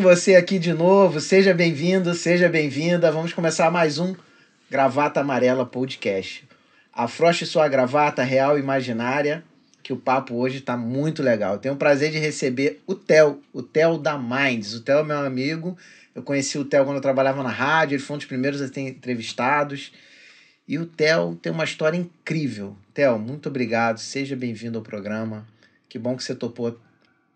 você aqui de novo. Seja bem-vindo, seja bem-vinda. Vamos começar mais um Gravata Amarela Podcast. Afroche sua gravata real e imaginária, que o papo hoje está muito legal. Tenho o prazer de receber o Theo, o Theo da Minds. O Theo é meu amigo. Eu conheci o Theo quando eu trabalhava na rádio, ele foi um dos primeiros a ter entrevistados. E o Theo tem uma história incrível. Theo, muito obrigado. Seja bem-vindo ao programa. Que bom que você topou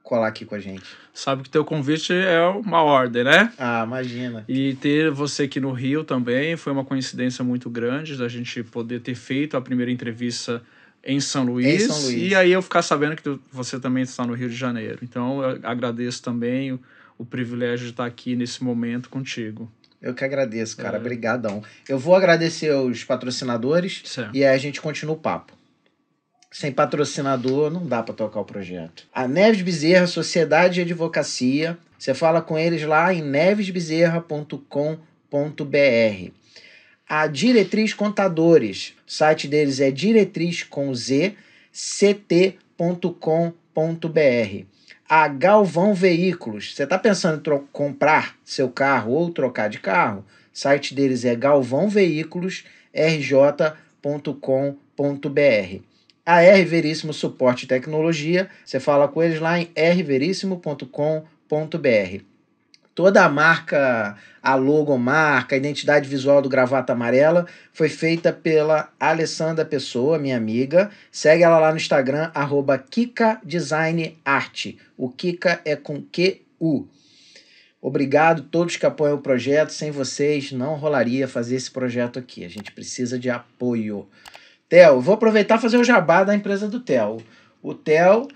colar aqui com a gente. Sabe que teu convite é uma ordem, né? Ah, imagina. E ter você aqui no Rio também foi uma coincidência muito grande da gente poder ter feito a primeira entrevista em São Luís. Em São Luís. E aí eu ficar sabendo que tu- você também está no Rio de Janeiro. Então eu agradeço também o, o privilégio de estar aqui nesse momento contigo. Eu que agradeço, cara. É. Obrigadão. Eu vou agradecer os patrocinadores Certo. e aí a gente continua o papo. Sem patrocinador não dá para tocar o projeto. A Neves Bezerra, Sociedade de Advocacia. Você fala com eles lá em nevesbezerra.com.br. A Diretriz Contadores, o site deles é diretriz com Z, ct.com.br. A Galvão Veículos, você está pensando em comprar seu carro ou trocar de carro? O site deles é galvãoveículosrj.com.br. A R Veríssimo Suporte e Tecnologia, você fala com eles lá em rveríssimo.com.br. Toda a marca, a logomarca, a identidade visual do Gravata Amarela foi feita pela Alessandra Pessoa, minha amiga. Segue ela lá no Instagram, arroba Kika Design. O Kika é com Q-U. Obrigado a todos que apoiam o projeto. Sem vocês, não rolaria fazer esse projeto aqui. A gente precisa de apoio. Theo, vou aproveitar e fazer o jabá da empresa do Theo. O Theo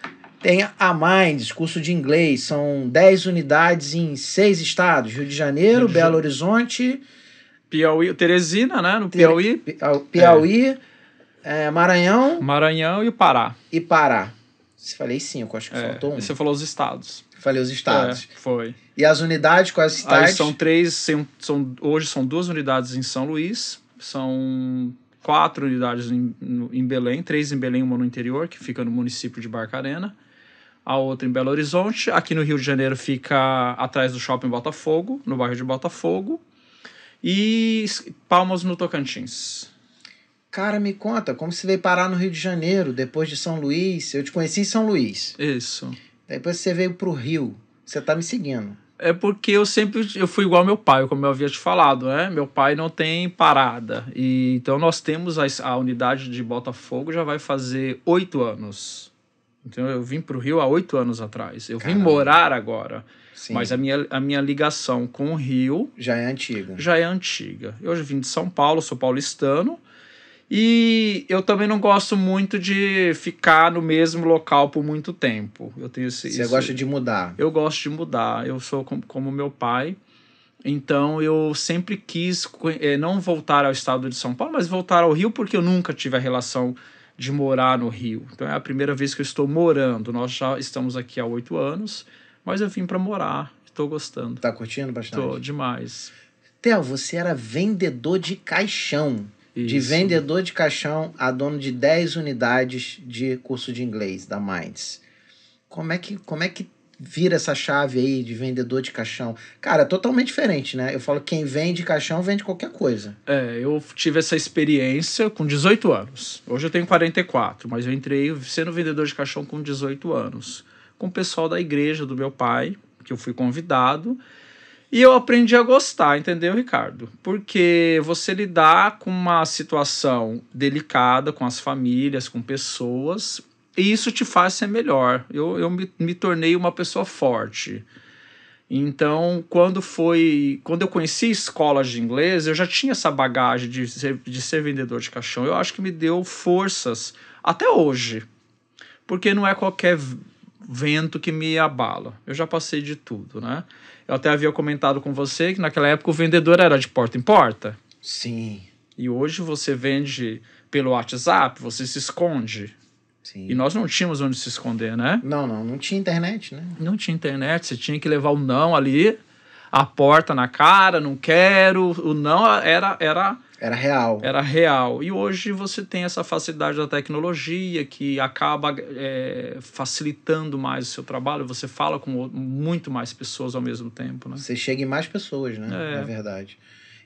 tem a Minds, curso de inglês. São 10 unidades em seis estados: Rio de Janeiro, Rio de Belo Horizonte, Piauí, Teresina, né? No Piauí, Pi- Piauí, eh, Maranhão Maranhão e o Pará. e Pará. Falei cinco, acho que É, faltou um. Você falou os estados. Falei os estados. É, foi. E as unidades, quais Aí cidades? são três, são, são- hoje são duas unidades em São Luís, são quatro unidades em, em Belém, três em Belém, uma no interior, que fica no município de Barcarena, a outra em Belo Horizonte, aqui no Rio de Janeiro fica atrás do Shopping Botafogo, no bairro de Botafogo, e Palmas no Tocantins. Cara, me conta, como você veio parar no Rio de Janeiro, depois de São Luís? Eu te conheci em São Luís. Isso. Depois você veio pro Rio. Você tá me seguindo. É porque eu sempre eu fui igual ao meu pai, como eu havia te falado, né? Meu pai não tem parada. E, então nós temos a, a unidade de Botafogo já vai fazer oito anos. Então eu vim para o Rio há oito anos atrás. Eu vim Caramba. morar agora. Sim. Mas a minha, a minha ligação com o Rio Já é antiga. já é antiga. Eu já vim de São Paulo, sou paulistano. E eu também não gosto muito de ficar no mesmo local por muito tempo. Eu tenho esse, Você isso- gosta de mudar. eu gosto de mudar. Eu sou como, como meu pai. Então eu sempre quis eh, não voltar ao estado de São Paulo, mas voltar ao Rio porque eu nunca tive a relação de morar no Rio. Então é a primeira vez que eu estou morando. Nós já estamos aqui há oito anos, mas eu vim para morar. Estou gostando. Tá curtindo bastante? Estou demais. Theo, você era vendedor de caixão. De Isso. vendedor de caixão a dono de 10 unidades de curso de inglês da Minds. Como é que, como é que vira essa chave aí de vendedor de caixão? Cara, é totalmente diferente, né? Eu falo quem vende caixão vende qualquer coisa. É, eu tive essa experiência com 18 anos. Hoje eu tenho 44, mas eu entrei sendo vendedor de caixão com 18 anos. Com o pessoal da igreja do meu pai, que eu fui convidado. E eu aprendi a gostar, entendeu, Ricardo? Porque você lidar com uma situação delicada com as famílias, com pessoas, e isso te faz ser melhor. Eu, eu me, me tornei uma pessoa forte. Então, quando foi. Quando eu conheci escolas de inglês, eu já tinha essa bagagem de ser, de ser vendedor de caixão. Eu acho que me deu forças até hoje. Porque não é qualquer vento que me abala. Eu já passei de tudo, né? Eu até havia comentado com você que naquela época o vendedor era de porta em porta. Sim, E hoje você vende pelo WhatsApp, você se esconde. sim. E nós não tínhamos onde se esconder, né? Não, não, não tinha internet, né? Não tinha internet, você tinha que levar o não ali, a porta na cara, não quero. O não era, era Era real. Era real. E hoje você tem essa facilidade da tecnologia que acaba é, facilitando mais o seu trabalho. Você fala com muito mais pessoas ao mesmo tempo, né? Você chega em mais pessoas, né? É. Na verdade.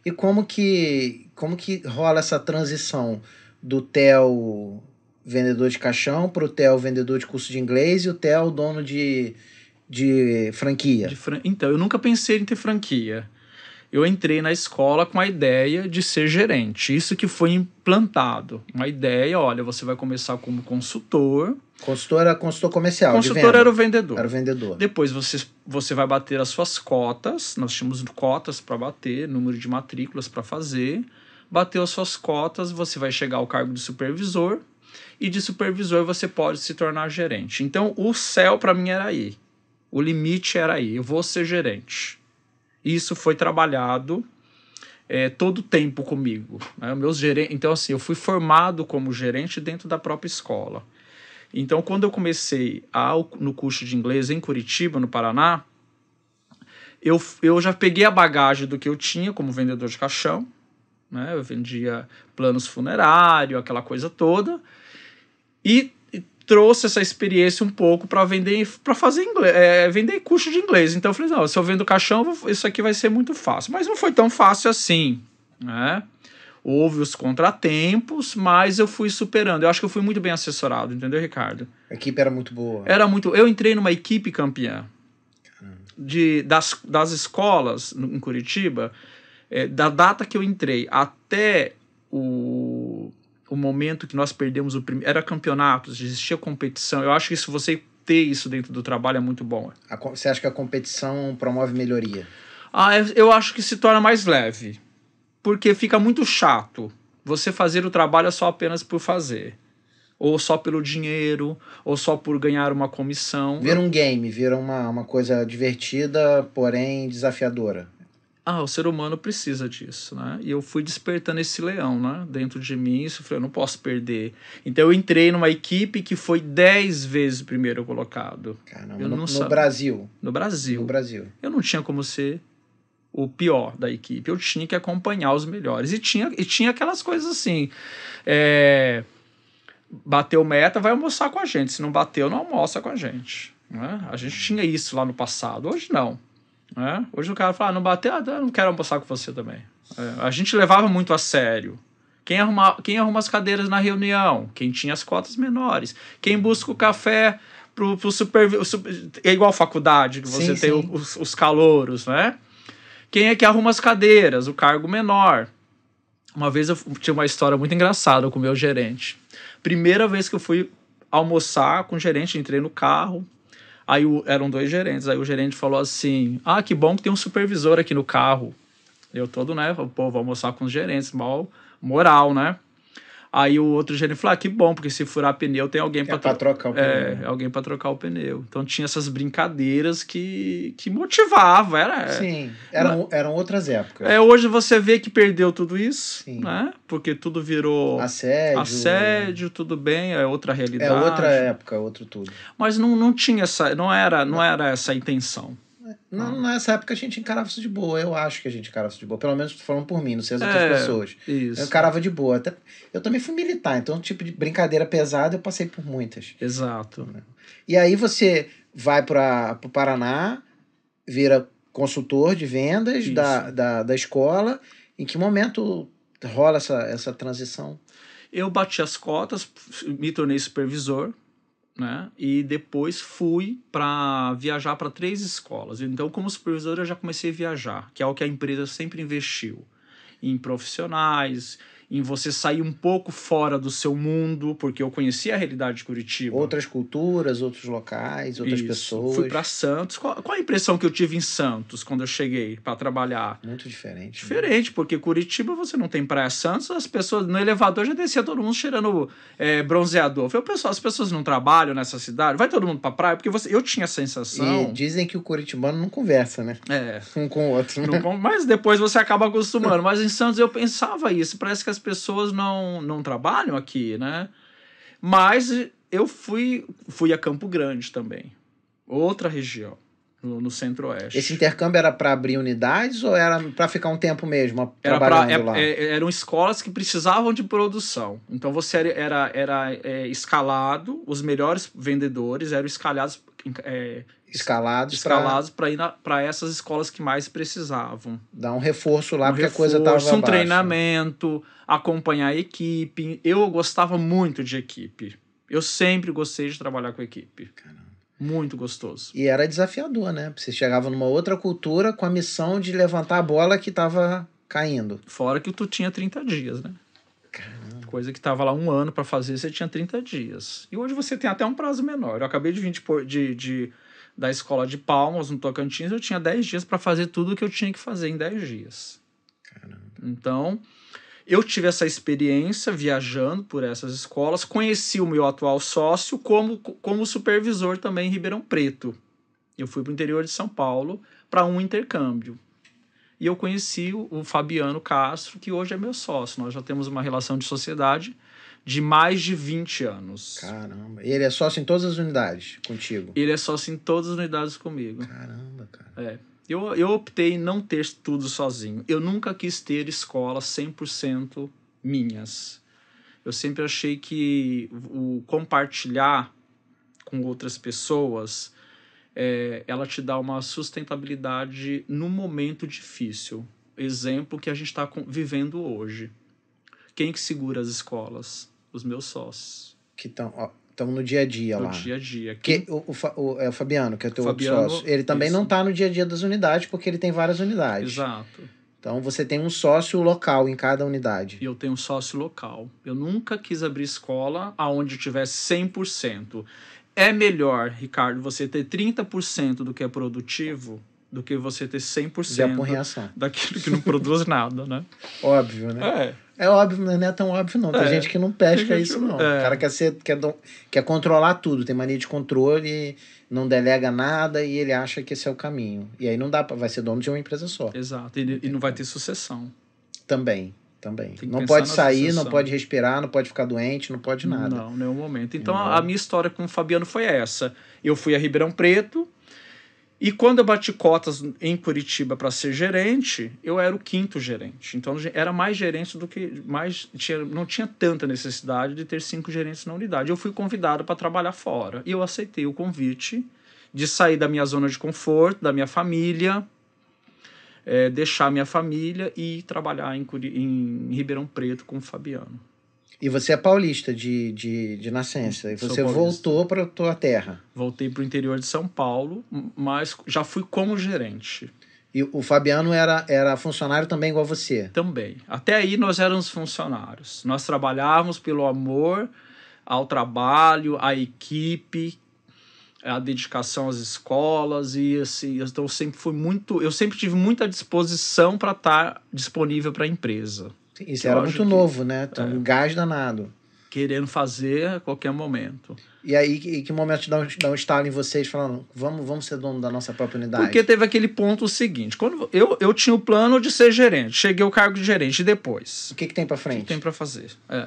E como que, como que rola essa transição do Theo vendedor de caixão para o Theo vendedor de curso de inglês e o Theo dono de, de franquia? De fran... Então, eu nunca pensei em ter franquia eu entrei na escola com a ideia de ser gerente. Isso que foi implantado. Uma ideia, olha, você vai começar como consultor. Consultor era consultor comercial. Consultor era o vendedor. Era o vendedor. Depois você, você vai bater as suas cotas. Nós tínhamos cotas para bater, número de matrículas para fazer. Bateu as suas cotas, você vai chegar ao cargo de supervisor. E de supervisor você pode se tornar gerente. Então o céu para mim era aí. O limite era aí. Eu vou ser gerente. Isso foi trabalhado é, todo o tempo comigo. Né? Meus gerentes, então, assim, eu fui formado como gerente dentro da própria escola. Então, quando eu comecei ao, no curso de inglês em Curitiba, no Paraná, eu, eu já peguei a bagagem do que eu tinha como vendedor de caixão. Né? Eu vendia planos funerários, aquela coisa toda. E trouxe essa experiência um pouco para vender para fazer inglês, é, vender curso de inglês. Então eu falei, não, se eu vendo caixão, isso aqui vai ser muito fácil. Mas não foi tão fácil assim, né? Houve os contratempos, mas eu fui superando. Eu acho que eu fui muito bem assessorado, entendeu, Ricardo? A equipe era muito boa. Era muito. Eu entrei numa equipe campeã de das, das escolas em Curitiba. É, da data que eu entrei até o o momento que nós perdemos o primeiro. Era campeonatos, existia competição. Eu acho que se você ter isso dentro do trabalho é muito bom. Você acha que a competição promove melhoria? Ah, eu acho que se torna mais leve. Porque fica muito chato você fazer o trabalho só apenas por fazer. Ou só pelo dinheiro, ou só por ganhar uma comissão. Vira um game, vira uma, uma coisa divertida, porém desafiadora ah, o ser humano precisa disso, né? E eu fui despertando esse leão, né? Dentro de mim, isso eu falei, eu não posso perder. Então eu entrei numa equipe que foi dez vezes primeiro colocado. Caramba, eu no, não no Brasil? No Brasil. No Brasil. Eu não tinha como ser o pior da equipe, eu tinha que acompanhar os melhores. E tinha, e tinha aquelas coisas assim, é... bateu meta, vai almoçar com a gente. Se não bateu, não almoça com a gente. Né? A gente tinha isso lá no passado, hoje não. Né? Hoje o cara fala, ah, não bateu, ah, não quero almoçar com você também. É, a gente levava muito a sério. Quem arruma, quem arruma as cadeiras na reunião? Quem tinha as cotas menores? Quem busca o café pro, pro super, super É igual faculdade, que você sim, tem sim. Os, os calouros, né? Quem é que arruma as cadeiras? O cargo menor. Uma vez eu tinha uma história muito engraçada com o meu gerente. Primeira vez que eu fui almoçar com o gerente, entrei no carro, Aí o, eram dois gerentes. Aí o gerente falou assim: Ah, que bom que tem um supervisor aqui no carro. Eu todo, né? Pô, vou almoçar com os gerentes, mal moral, né? Aí o outro gerente falou: ah, que bom, porque se furar pneu tem alguém é para trocar o é, pneu. É, alguém para trocar o pneu. Então tinha essas brincadeiras que, que motivavam. Era, Sim, eram, eram outras épocas. É, hoje você vê que perdeu tudo isso, Sim. né? Porque tudo virou assédio. Assédio, tudo bem, é outra realidade. É outra época, outro tudo. Mas não, não tinha essa, não era, não era essa a intenção. Não, nessa época a gente encarava isso de boa. Eu acho que a gente encarava isso de boa. Pelo menos falando por mim, não sei as outras é, pessoas. Isso. Eu encarava de boa. Até, eu também fui militar, então, tipo de brincadeira pesada, eu passei por muitas. Exato. E aí você vai para o Paraná, vira consultor de vendas da, da, da escola. Em que momento rola essa, essa transição? Eu bati as cotas, me tornei supervisor né? E depois fui para viajar para três escolas. Então, como supervisor, eu já comecei a viajar, que é o que a empresa sempre investiu em profissionais, em você sair um pouco fora do seu mundo, porque eu conhecia a realidade de Curitiba. Outras culturas, outros locais, outras Isso. pessoas. Fui para Santos. Qual, qual, a impressão que eu tive em Santos quando eu cheguei para trabalhar? Muito diferente. Né? Diferente, né? porque Curitiba você não tem praia. Santos, as pessoas no elevador já descia todo mundo cheirando é, bronzeador. Eu falei, pessoal, as pessoas não trabalham nessa cidade, vai todo mundo para praia? Porque você, eu tinha a sensação. E dizem que o curitibano não conversa, né? É. Um com o outro. Né? mas depois você acaba acostumando. mas em Santos eu pensava isso. Parece que as pessoas não, não trabalham aqui, né? Mas eu fui, fui a Campo Grande também, outra região. no, no Centro-Oeste. Esse intercâmbio era para abrir unidades ou era para ficar um tempo mesmo Era trabalhando pra, é- lá? é- eram escolas que precisavam de produção. Então você era, era, era, é, escalado, os melhores vendedores eram escalados, Escalados, para escalados para ir para essas escolas que mais precisavam. dar um reforço lá, um porque a coisa estava reforço, um treinamento, acompanhar a equipe. Eu gostava muito de equipe. Eu sempre gostei de trabalhar com equipe. Caramba. Muito gostoso. E era desafiador, né? Você chegava numa outra cultura com a missão de levantar a bola que estava caindo. Fora que tu tinha 30 dias, né? Caramba. Coisa que tava lá um ano para fazer, você tinha 30 dias. E hoje você tem até um prazo menor. Eu acabei de vir de, de, de- da escola de Palmas, no Tocantins, eu tinha 10 dias para fazer tudo o que eu tinha que fazer em 10 dias. Caramba. Então, eu tive essa experiência viajando por essas escolas, conheci o meu atual sócio como, como supervisor também em Ribeirão Preto. Eu fui para o interior de São Paulo para um intercâmbio. E eu conheci o, o Fabiano Castro, que hoje é meu sócio. Nós já temos uma relação de sociedade de mais de 20 anos. Caramba. E ele é sócio em todas as unidades contigo? Ele é sócio em todas as unidades comigo. Caramba, cara. É. Eu, eu optei em não ter tudo sozinho. Eu nunca quis ter escolas 100% minhas. Eu sempre achei que o compartilhar com outras pessoas, é, ela te dá uma sustentabilidade no momento difícil. Exemplo que a gente está vivendo hoje. Quem que segura as escolas? Os meus sócios. Que estão no dia a dia No lá. dia a dia. Que, o, o, o- é o Fabiano, que é o teu Fabiano, sócio. Ele também isso. não está no dia a dia das unidades, porque ele tem várias unidades. Exato. Então você tem um sócio local em cada unidade. e eu tenho um sócio local. Eu nunca quis abrir escola aonde tivesse 100%. É melhor, Ricardo, você ter 30% do que é produtivo do que você ter De 100% apurreação. daquilo que não produz nada, né? Óbvio, né? É, É óbvio, mas não é tão óbvio, não. Tem É. gente que não pesca gente isso, não. é. O cara quer, ser, quer, quer controlar tudo, tem mania de controle, não delega nada e ele acha que esse é o caminho. E aí não dá pra. Vai ser dono de uma empresa só. exato. E, e não vai ter sucessão. Também. Também. Não pode sair, sucessão. não pode respirar, não pode ficar doente, não pode nada. Não, nenhum momento. Então a, a minha história com o Fabiano foi essa. Eu fui a Ribeirão Preto e quando eu bati cotas em Curitiba para ser gerente, eu era o quinto gerente. Então era mais gerente do que mais tinha, não tinha tanta necessidade de ter cinco gerentes na unidade. Eu fui convidado para trabalhar fora e eu aceitei o convite de sair da minha zona de conforto, da minha família, eh, deixar minha família e trabalhar em, em Ribeirão Preto com o Fabiano. E você é paulista de, de, de nascença. E você voltou para tua terra. Voltei para o interior de São Paulo, mas já fui como gerente E o Fabiano era, era funcionário também igual você. também. Até aí nós éramos funcionários. Nós trabalhávamos pelo amor ao trabalho, à equipe, a dedicação às escolas e assim, então sempre fui muito, eu sempre tive muita disposição para estar disponível para a empresa, Isso era muito que- novo, né? Então, é. um gás danado. querendo fazer a qualquer momento. E aí, que, que momento dá um, dá um estalo em vocês falando, vamos, vamos ser dono da nossa própria unidade? Porque teve aquele ponto seguinte, quando eu, eu tinha o plano de ser gerente, cheguei ao cargo de gerente e depois O que, que tem para O que frente? tem para fazer? É.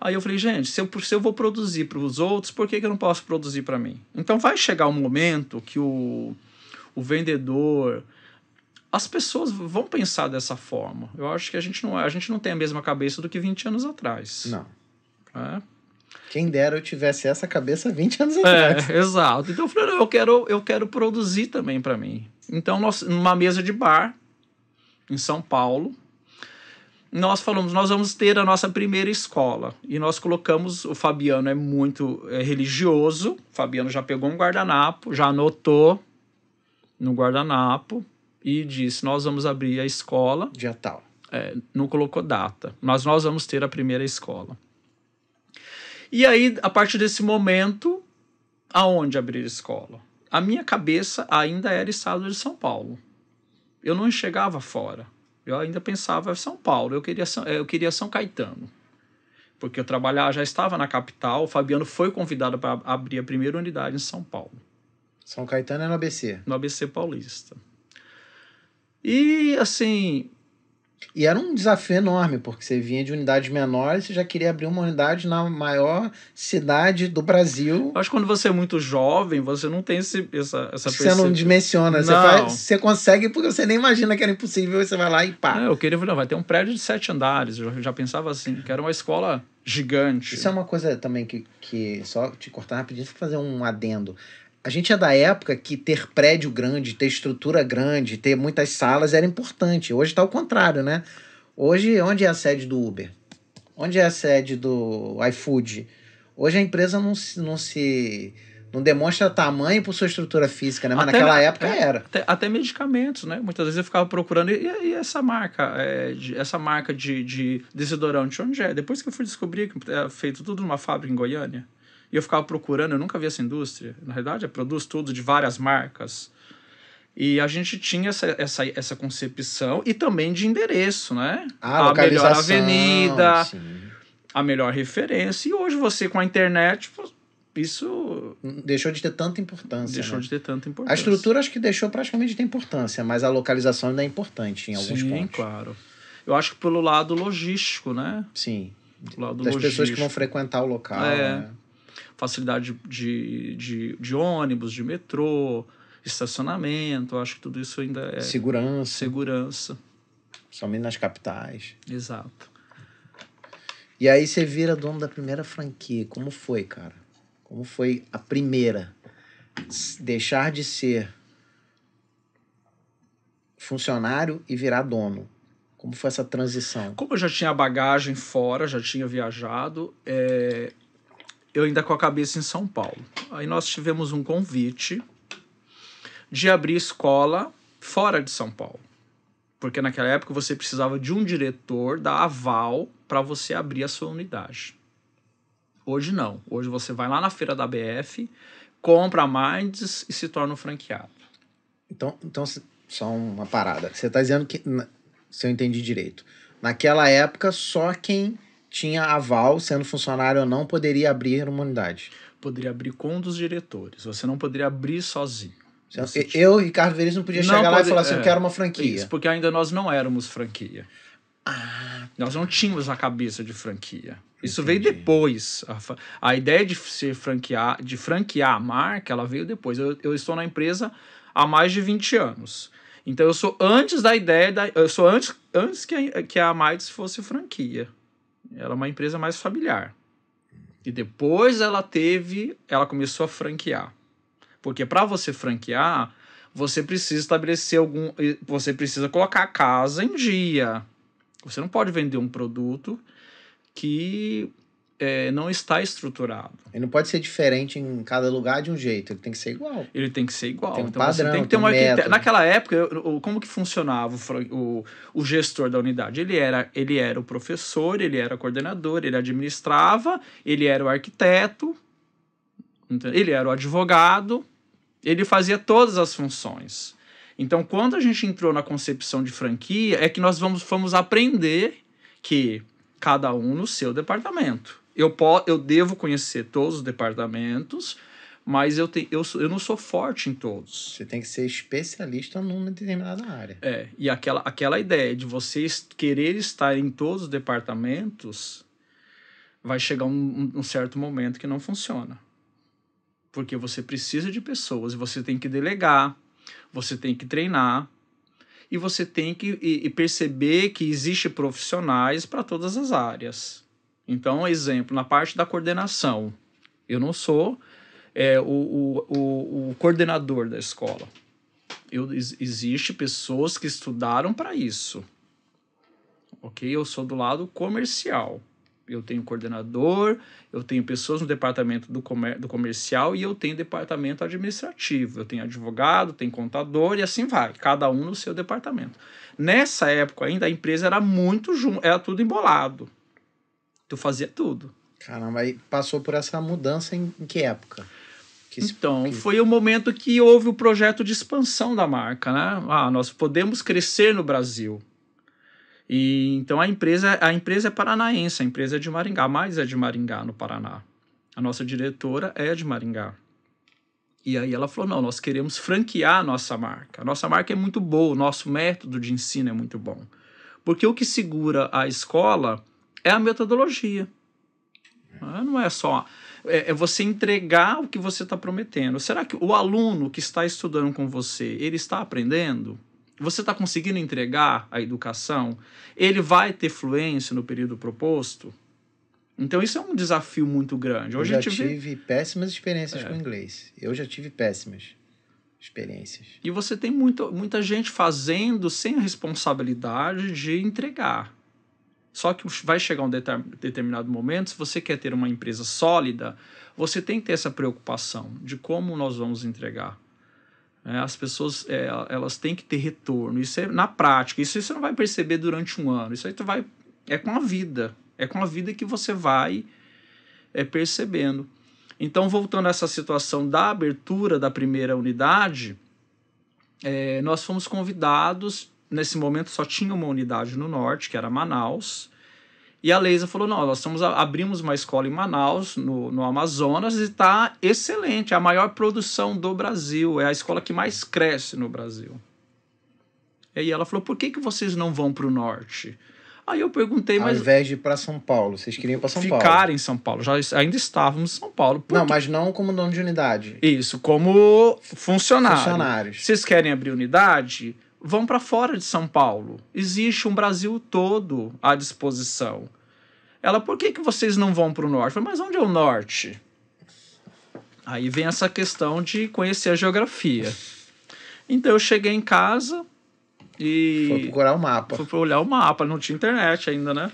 Aí eu falei, gente, se eu, se eu vou produzir para os outros, por que, que eu não posso produzir para mim? Então vai chegar um momento que o, o vendedor, as pessoas vão pensar dessa forma. Eu acho que a gente não, a gente não tem a mesma cabeça do que 20 anos atrás. Não. É, Quem dera eu tivesse essa cabeça 20 anos atrás. É, exato. Então eu falei, eu quero, eu quero produzir também para mim. Então, nós, numa mesa de bar, em São Paulo, nós falamos, nós vamos ter a nossa primeira escola. E nós colocamos, o Fabiano é muito é, religioso, o Fabiano já pegou um guardanapo, já anotou no guardanapo e disse, nós vamos abrir a escola Dia tal. é, não colocou data, mas nós vamos ter a primeira escola. E aí, a partir desse momento, aonde abrir escola? A minha cabeça ainda era estado de São Paulo. Eu não enxergava fora. Eu ainda pensava em São Paulo. Eu queria São, eu queria São Caetano. Porque eu trabalhava, já estava na capital. O Fabiano foi convidado para abrir a primeira unidade em São Paulo São Caetano é no ABC. no ABC Paulista. E assim, E era um desafio enorme, porque você vinha de unidades menores e já queria abrir uma unidade na maior cidade do Brasil. Acho que quando você é muito jovem, você não tem esse, essa, essa Você não dimensiona. Você, Não. faz- você consegue porque você nem imagina que era impossível e você vai lá e pá. É, eu queria, não, vai ter um prédio de sete andares. Eu já pensava assim, que era uma escola gigante. Isso é uma coisa também que, que só te cortar rapidinho, fazer um adendo. A gente é da época que ter prédio grande, ter estrutura grande, ter muitas salas era importante. Hoje está ao contrário, né? Hoje, onde é a sede do Uber? Onde é a sede do iFood? Hoje a empresa não se, não se não demonstra tamanho por sua estrutura física, né? Mas Até- naquela época é. era. Até, até medicamentos, né? Muitas vezes eu ficava procurando. E, e essa marca, é, de- essa marca de, de desodorante, onde é? Depois que eu fui descobrir que é feito tudo numa fábrica em Goiânia. E eu ficava procurando, eu nunca vi essa indústria. Na verdade, é produz tudo de várias marcas. E a gente tinha essa, essa, essa concepção e também de endereço, né? Ah, a melhor avenida, sim. a melhor referência. E hoje você, com a internet, isso Deixou de ter tanta importância. deixou né? de ter tanta importância. A estrutura acho que deixou praticamente de ter importância, mas a localização ainda é importante em alguns Sim, pontos. claro. Eu acho que pelo lado logístico, né? Sim. Do lado Das pessoas que logístico. vão frequentar o local. É. né? Facilidade de, de, de ônibus, de metrô, estacionamento. Acho que tudo isso ainda é Segurança, segurança. somente nas capitais. Exato. E aí você vira dono da primeira franquia. Como foi, cara? Como foi a primeira? Deixar de ser funcionário e virar dono. Como foi essa transição? Como eu já tinha bagagem fora, já tinha viajado, é, eu ainda com a cabeça em São Paulo. Aí nós tivemos um convite de abrir escola fora de São Paulo. Porque naquela época você precisava de um diretor dar aval para você abrir a sua unidade. Hoje não. Hoje você vai lá na feira da BF, compra a Minds e se torna um franqueado. Então, então só uma parada. Você está dizendo que, se eu entendi direito, naquela época só quem tinha aval, sendo funcionário ou não, poderia abrir uma unidade. Poderia abrir com um dos diretores. Você não poderia abrir sozinho. Tinha- Eu, Ricardo Veríssimo, não podia Não chegar lá e pode- falar assim: é, eu quero uma franquia. Isso, porque ainda nós não éramos franquia. Ah, Nós não tínhamos a cabeça de franquia. Isso Entendi. veio depois. A, a ideia de ser franquear, de franquear a marca, ela veio depois. Eu, eu estou na empresa há mais de 20 anos. Então eu sou antes da ideia da, eu sou antes antes que a, que a Mites fosse franquia. Ela é uma empresa mais familiar. E depois ela teve, ela começou a franquear. Porque para você franquear, você precisa estabelecer algum, você precisa colocar a casa em dia. Você não pode vender um produto que é, não está estruturado. ele não pode ser diferente em cada lugar de um jeito, ele tem que ser igual. Ele tem que ser igual. Tem um então padrão, tem que ter tem um uma arquite- método. Naquela época, o- como que funcionava o, o, o gestor da unidade? Ele era, ele era o professor, ele era coordenador, ele administrava, ele era o arquiteto, ele era o advogado, ele fazia todas as funções. Então, quando a gente entrou na concepção de franquia, é que nós vamos, fomos aprender que cada um no seu departamento. Eu, po eu devo conhecer todos os departamentos, mas eu, te, eu, eu não sou forte em todos. Você tem que ser especialista numa determinada área. É, e aquela, aquela ideia de você querer estar em todos os departamentos vai chegar um, um- um certo momento que não funciona. Porque você precisa de pessoas e você tem que delegar, você tem que treinar e você tem que e- e perceber que existe profissionais para todas as áreas. Então, exemplo, na parte da coordenação, eu não sou é, o, o, o, o coordenador da escola. Eu, ex- existe pessoas que estudaram para isso. Ok? Eu sou do lado comercial. Eu tenho coordenador, eu tenho pessoas no departamento do, comer, do comercial e eu tenho departamento administrativo. Eu tenho advogado, tenho contador e assim vai. Cada um no seu departamento. Nessa época ainda a empresa era muito junto, era tudo embolado. Tu fazia tudo. Caramba, aí passou por essa mudança em, em que época? Que Então, foi o momento que houve o projeto de expansão da marca, né? Ah, nós podemos crescer no Brasil. E então a empresa, a empresa é paranaense, a empresa é de Maringá, mais é de Maringá no Paraná. A nossa diretora é de Maringá. E aí ela falou: "Não, nós queremos franquear a nossa marca. A nossa marca é muito boa, o nosso método de ensino é muito bom. Porque o que segura a escola é a metodologia. Não é só. É, é você entregar o que você está prometendo. Será que o aluno que está estudando com você, ele está aprendendo? Você está conseguindo entregar a educação? Ele vai ter fluência no período proposto? Então isso é um desafio muito grande. Hoje eu já tive péssimas experiências é. com inglês. Eu já tive péssimas experiências. E você tem muito, muita gente fazendo sem a responsabilidade de entregar. Só que vai chegar um determinado momento, se você quer ter uma empresa sólida, você tem que ter essa preocupação de como nós vamos entregar. É, as pessoas é, elas têm que ter retorno. Isso é na prática. Isso você não vai perceber durante um ano. Isso aí tu vai é com a vida. É com a vida que você vai é, percebendo. Então, voltando a essa situação da abertura da primeira unidade, nós fomos convidados. Nesse momento só tinha uma unidade no norte, que era Manaus. E a Leisa falou: não, nós estamos, abrimos uma escola em Manaus, no, no Amazonas, e está excelente. É a maior produção do Brasil. É a escola que mais cresce no Brasil. E aí ela falou: por que, que vocês não vão para o norte? Aí eu perguntei, mas. Ao invés de ir para São Paulo, vocês queriam ir para São Paulo? Ficar em São Paulo. Já ainda estávamos em São Paulo. Não, mas não como dono de unidade. Isso, como funcionário. funcionários. Vocês querem abrir unidade? Vão para fora de São Paulo. Existe um Brasil todo à disposição. Ela, por que, que vocês não vão para o norte? Eu falei, mas onde é o norte? Aí vem essa questão de conhecer a geografia. Então eu cheguei em casa, e foi procurar o mapa. Foi olhar o mapa, não tinha internet ainda, né?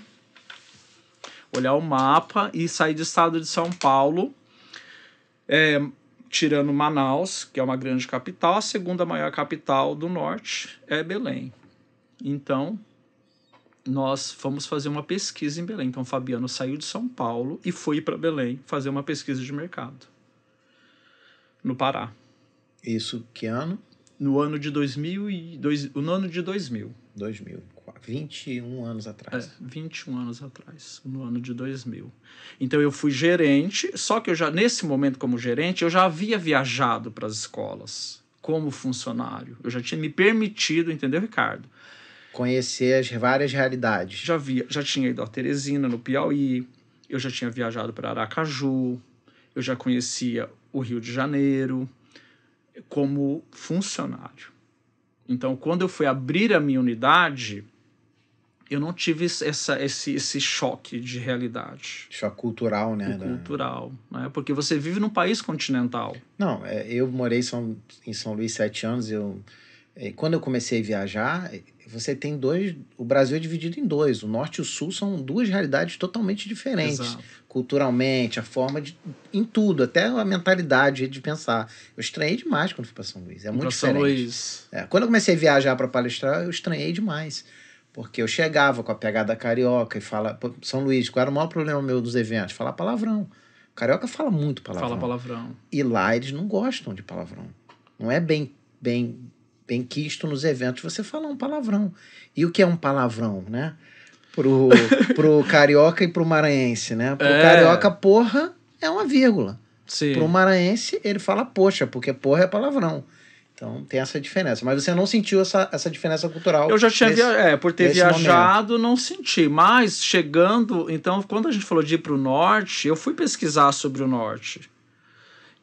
Olhar o mapa e sair do estado de São Paulo, é, tirando Manaus, que é uma grande capital, a segunda maior capital do norte é Belém. Então, nós fomos fazer uma pesquisa em Belém. Então, o Fabiano saiu de São Paulo e foi para Belém fazer uma pesquisa de mercado no Pará. Isso que ano? no ano de 2000 e dois, no ano de 2000. 2000, 21 anos atrás. É, 21 anos atrás, no ano de 2000. Então eu fui gerente, só que eu já nesse momento como gerente, eu já havia viajado para as escolas como funcionário. Eu já tinha me permitido, entendeu, Ricardo? Conhecer as várias realidades. Já via, já tinha ido a Teresina, no Piauí, eu já tinha viajado para Aracaju, eu já conhecia o Rio de Janeiro, como funcionário. Então, quando eu fui abrir a minha unidade, eu não tive essa, esse, esse choque de realidade. Choque cultural, né? Da... Cultural, né? Porque você vive num país continental. Não, é, eu morei em São, em São Luís sete anos. Eu, é, quando eu comecei a viajar, você tem dois. O Brasil é dividido em dois. O norte e o sul são duas realidades totalmente diferentes. Exato. Culturalmente, a forma de. em tudo, até a mentalidade de pensar. Eu estranhei demais quando fui para São Luís. É muito pra diferente. São Luís. É, quando eu comecei a viajar para palestrar, eu estranhei demais. Porque eu chegava com a pegada carioca e fala. São Luís, qual era o maior problema meu dos eventos? Falar palavrão. Carioca fala muito palavrão. Fala palavrão. E lá eles não gostam de palavrão. Não é bem, bem bem quisto nos eventos você falar um palavrão. E o que é um palavrão, né? Pro, pro carioca e pro maranhense, né? Pro é. carioca, porra, é uma vírgula. Sim. Pro maranhense, ele fala poxa, porque porra é palavrão. Então tem essa diferença. Mas você não sentiu essa, essa diferença cultural? Eu já tinha nesse, via... é, por ter viajado, momento. não senti. Mas chegando, então, quando a gente falou de ir para o norte, eu fui pesquisar sobre o norte.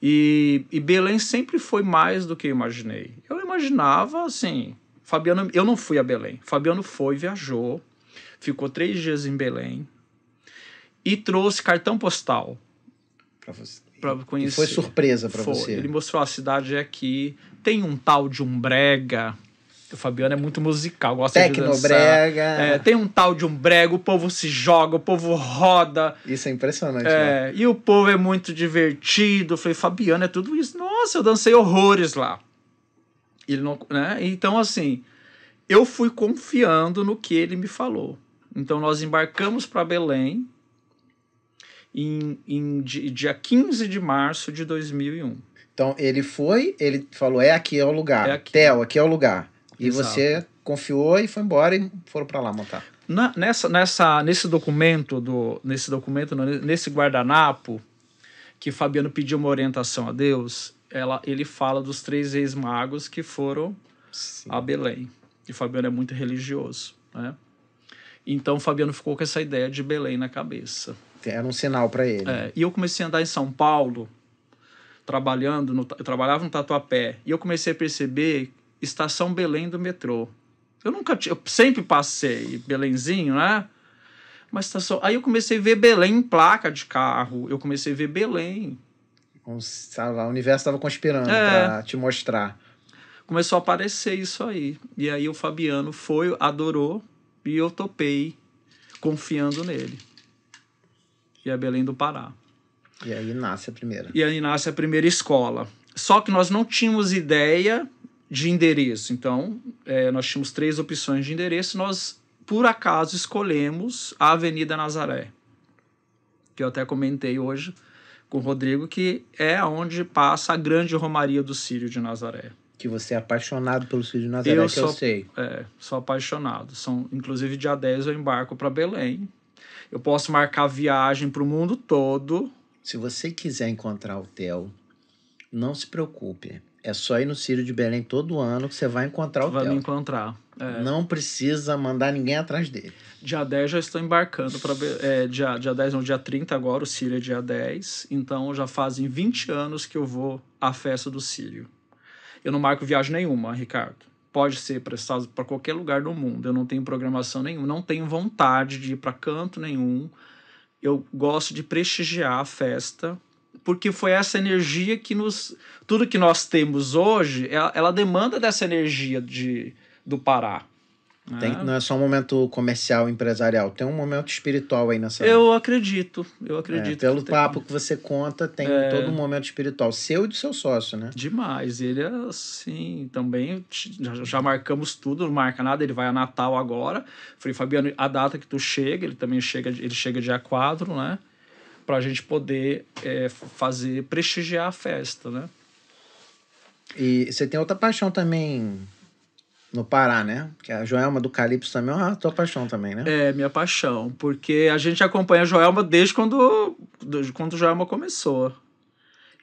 E, e Belém sempre foi mais do que eu imaginei. Eu imaginava assim. Fabiano, eu não fui a Belém. Fabiano foi, viajou, ficou três dias em Belém e trouxe cartão postal para você. Pra conhecer. E foi surpresa para você. Ele mostrou a cidade aqui. Tem um tal de um brega o Fabiano é muito musical, gosta Tecnobrega. de dançar. É, tem um tal de um brega, o povo se joga, o povo roda. Isso é impressionante. É, né? E o povo é muito divertido. Eu falei, Fabiano, é tudo isso. Nossa, eu dancei horrores lá. Ele não, né? Então, assim, eu fui confiando no que ele me falou. Então, nós embarcamos para Belém em, em dia 15 de março de 2001. Então, ele foi, ele falou, é aqui é o lugar. É aqui. Theo, aqui é o lugar. E Exato. você confiou e foi embora e foram para lá montar. Na, nessa, nessa, nesse documento, do, nesse documento, nesse guardanapo, que Fabiano pediu uma orientação a Deus, ela, ele fala dos três reis magos que foram Sim. a Belém. E Fabiano é muito religioso, né? Então Fabiano ficou com essa ideia de Belém na cabeça. Era um sinal para ele. É, e eu comecei a andar em São Paulo, trabalhando, no, eu trabalhava no Tatuapé, e eu comecei a perceber estação Belém do metrô. Eu nunca tinha, eu sempre passei Belenzinho, né? Mas estação. Aí eu comecei a ver Belém em placa de carro, eu comecei a ver Belém. O universo estava conspirando É. para te mostrar. Começou a aparecer isso aí. E aí o Fabiano foi, adorou, e eu topei, confiando nele. E é Belém do Pará. E aí nasce a primeira. E aí nasce a primeira escola. Só que nós não tínhamos ideia de endereço. Então, é, nós tínhamos três opções de endereço. Nós, por acaso, escolhemos a Avenida Nazaré. Que eu até comentei hoje com o Rodrigo, que é onde passa a grande romaria do Sírio de Nazaré. Que você é apaixonado pelo Círio de Nazaré, Eu que eu sou- sei. É, sou apaixonado. São, inclusive, dia 10 eu embarco para Belém. Eu posso marcar viagem para o mundo todo. Se você quiser encontrar o Theo, não se preocupe. É só ir no Círio de Belém todo ano que você vai encontrar o vai me Theo. encontrar. É. Não precisa mandar ninguém atrás dele. Dia 10 já estou embarcando para é, dia, dia 10, não, dia 30 agora, o Sírio é dia 10. Então já fazem 20 anos que eu vou à festa do Sírio. Eu não marco viagem nenhuma, Ricardo. Pode ser prestado para qualquer lugar do mundo. Eu não tenho programação nenhuma, não tenho vontade de ir para canto nenhum. Eu gosto de prestigiar a festa, porque foi essa energia que nos. Tudo que nós temos hoje, ela, ela demanda dessa energia de, do Pará. Tem, né? não é só um momento comercial, empresarial. Tem um momento espiritual aí nessa. Eu acredito, eu É, acredito. pelo que tem. papo que você conta, tem É. todo um momento espiritual. Seu e do seu sócio, né? Demais. Ele é assim, também já, já marcamos tudo, não marca nada, ele vai a Natal agora. Falei, Fabiano, a data que tu chega, ele também chega, ele chega dia 4, né? Pra gente poder é, fazer, prestigiar a festa, né? E você tem outra paixão também no Pará, né? Que a Joelma do Calypso também é uma tua paixão também, né? É minha paixão, porque a gente acompanha a Joelma desde quando, desde quando Joelma começou.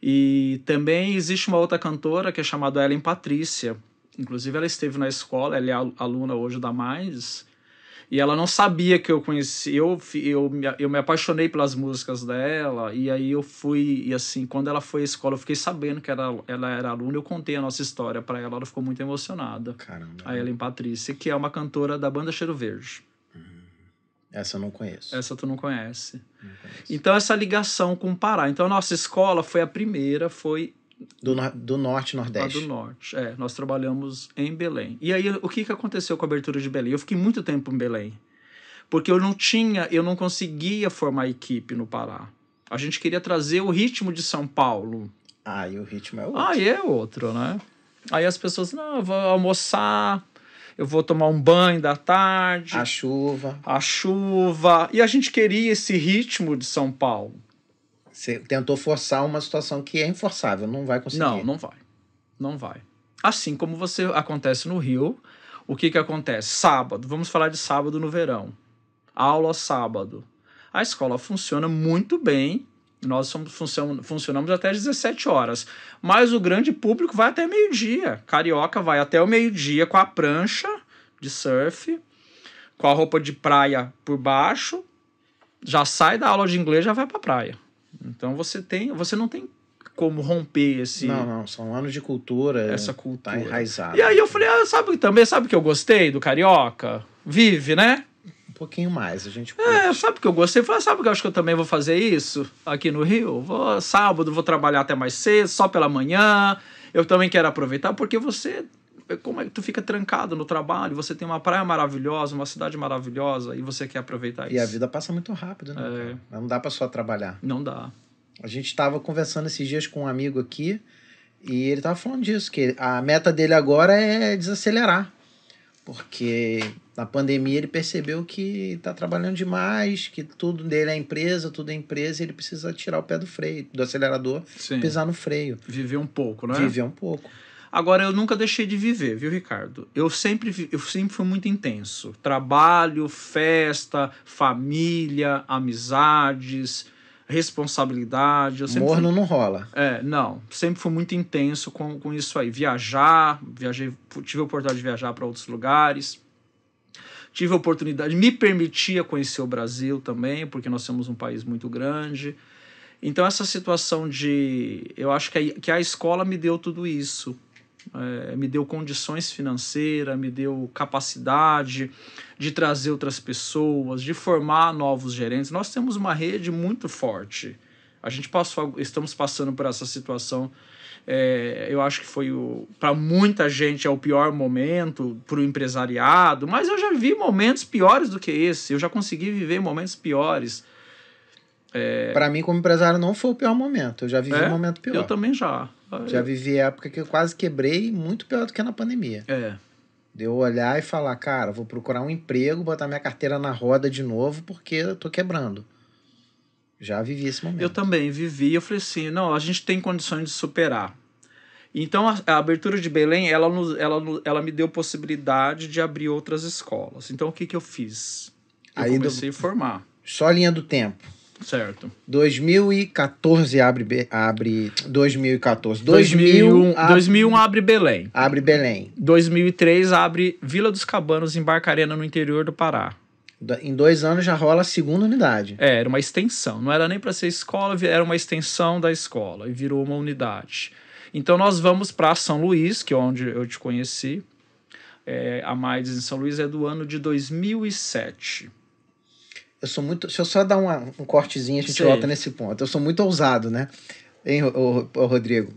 E também existe uma outra cantora que é chamada Ellen Patrícia. Inclusive, ela esteve na escola, ela é al- aluna hoje da Mais. E ela não sabia que eu conhecia. Eu, eu, me, eu me apaixonei pelas músicas dela. E aí eu fui. E assim, quando ela foi à escola, eu fiquei sabendo que era, ela era aluna. Eu contei a nossa história para ela. Ela ficou muito emocionada. Caramba. A Ellen Patrícia, que é uma cantora da banda Cheiro Verde. Essa eu não conheço. Essa tu não conhece. Não. Então, essa ligação com o Pará. Então, a nossa escola foi a primeira, foi Do, nor- do Norte e Nordeste. do Norte. É, nós trabalhamos em Belém. E aí, o que, que aconteceu com a abertura de Belém? Eu fiquei muito tempo em Belém. Porque eu não tinha, eu não conseguia formar equipe no Pará. A gente queria trazer o ritmo de São Paulo. Ah, e o ritmo é outro. Aí é outro, né? Aí as pessoas, não, eu vou almoçar, eu vou tomar um banho da tarde. A chuva. a chuva. E a gente queria esse ritmo de São Paulo. Você tentou forçar uma situação que é inforçável, não vai conseguir. Não, não vai. Não vai. Assim como você acontece no Rio, o que que acontece? Sábado, vamos falar de sábado no verão. Aula sábado. A escola funciona muito bem. Nós somos, funcion- funcionamos até às 17 horas. Mas o grande público vai até meio-dia. Carioca vai até o meio-dia com a prancha de surf, com a roupa de praia por baixo, já sai da aula de inglês já vai pra praia. Então você tem, você não tem como romper esse Não, não, são anos de cultura. essa Tá cultura. enraizado. E aí eu falei, ah, sabe também, sabe que eu gostei do carioca? Vive, né? Um pouquinho mais, a gente É, sabe que eu gostei? Eu falei, sabe que eu acho que eu também vou fazer isso aqui no Rio? Vou sábado, vou trabalhar até mais cedo, só pela manhã. Eu também quero aproveitar porque você como é que tu fica trancado no trabalho, você tem uma praia maravilhosa, uma cidade maravilhosa e você quer aproveitar isso. E a vida passa muito rápido, né? É. Não dá pra só trabalhar. Não dá. A gente estava conversando esses dias com um amigo aqui e ele tava falando disso, que a meta dele agora é desacelerar. Porque na pandemia ele percebeu que tá trabalhando demais, que tudo dele é empresa, tudo é empresa, e ele precisa tirar o pé do freio, do acelerador, Sim. pisar no freio, Viver um pouco, né? viver um pouco. Agora, eu nunca deixei de viver, viu, Ricardo? Eu sempre, eu sempre fui muito intenso. Trabalho, festa, família, amizades, responsabilidade. Eu sempre Morno não rola. fui- É, não. Sempre fui muito intenso com, com isso aí. Viajar, viajei, tive a oportunidade de viajar para outros lugares. tive a oportunidade, me permitia conhecer o Brasil também, porque nós somos um país muito grande. Então, essa situação de. Eu acho que a, que a escola me deu tudo isso. É, me deu condições financeiras, me deu capacidade de trazer outras pessoas, de formar novos gerentes. Nós temos uma rede muito forte. A gente passou, estamos passando por essa situação. É, eu acho que foi para muita gente é o pior momento para o empresariado, mas eu já vi momentos piores do que esse. Eu já consegui viver momentos piores. É... Para mim, como empresário, não foi o pior momento. Eu já vivi é? um momento pior. Eu também já. Já vivi época que eu quase quebrei, muito pior do que na pandemia. É. De eu olhar e falar, cara, vou procurar um emprego, botar minha carteira na roda de novo, porque eu tô quebrando. Já vivi esse momento. Eu também vivi. Eu falei assim, não, a gente tem condições de superar. Então, a, a abertura de Belém, ela, ela, ela me deu possibilidade de abrir outras escolas. Então, o que, que eu fiz? Eu Aí comecei do... a formar. Só a linha do tempo. Certo. 2014 abre, abre 2014. 2001, 2000, 2001 abre Belém. Abre Belém. 2003 abre Vila dos Cabanos em Barcarena, no interior do Pará. Em dois anos já rola a segunda unidade. É, era uma extensão. Não era nem para ser escola, era uma extensão da escola e virou uma unidade. Então nós vamos para São Luís, que é onde eu te conheci. É, a Mais em São Luís é do ano de 2007 eu sou muito. Se eu só dar uma, um cortezinho, a gente Sei. volta nesse ponto. Eu sou muito ousado, né? Hein, ô, ô, Rodrigo?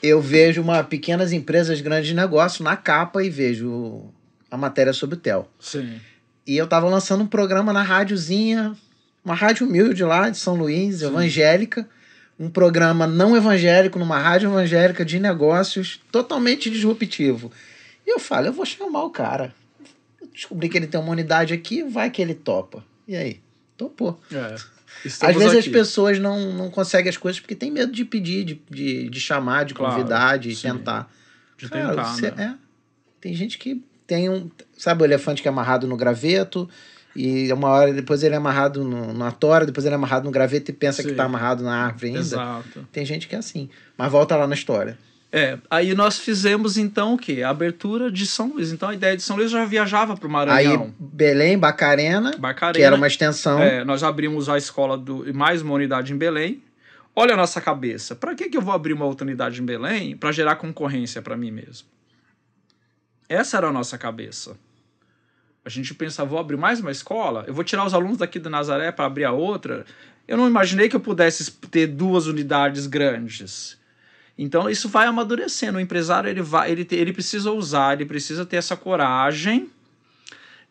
Eu vejo uma pequenas empresas grandes de negócio na capa e vejo a matéria sobre o TEL. Sim. E eu tava lançando um programa na rádiozinha, uma rádio humilde lá de São Luís, Sim. evangélica. Um programa não evangélico, numa rádio evangélica de negócios, totalmente disruptivo. E eu falo, eu vou chamar o cara. Eu descobri que ele tem uma unidade aqui, vai que ele topa. E aí? Topou. É. Às vezes aqui. as pessoas não, não conseguem as coisas porque tem medo de pedir, de, de, de chamar, de claro, convidar, de sim. tentar. De Cara, tentar, você, né? é, tem gente que tem um. Sabe o elefante que é amarrado no graveto? E uma hora depois ele é amarrado no, na tora, depois ele é amarrado no graveto e pensa sim. que está amarrado na árvore ainda. Exato. Tem gente que é assim. Mas volta lá na história. É, aí nós fizemos então o quê? A abertura de São Luís. Então a ideia de São Luís já viajava para o Maranhão. Aí Belém, Bacarena, Bacarena, que era uma extensão. É, nós abrimos a escola do mais uma unidade em Belém. Olha a nossa cabeça. Para que, que eu vou abrir uma outra unidade em Belém para gerar concorrência para mim mesmo? Essa era a nossa cabeça. A gente pensa, vou abrir mais uma escola, eu vou tirar os alunos daqui de Nazaré para abrir a outra. Eu não imaginei que eu pudesse ter duas unidades grandes. Então isso vai amadurecendo. O empresário ele vai, ele, ele precisa usar, ele precisa ter essa coragem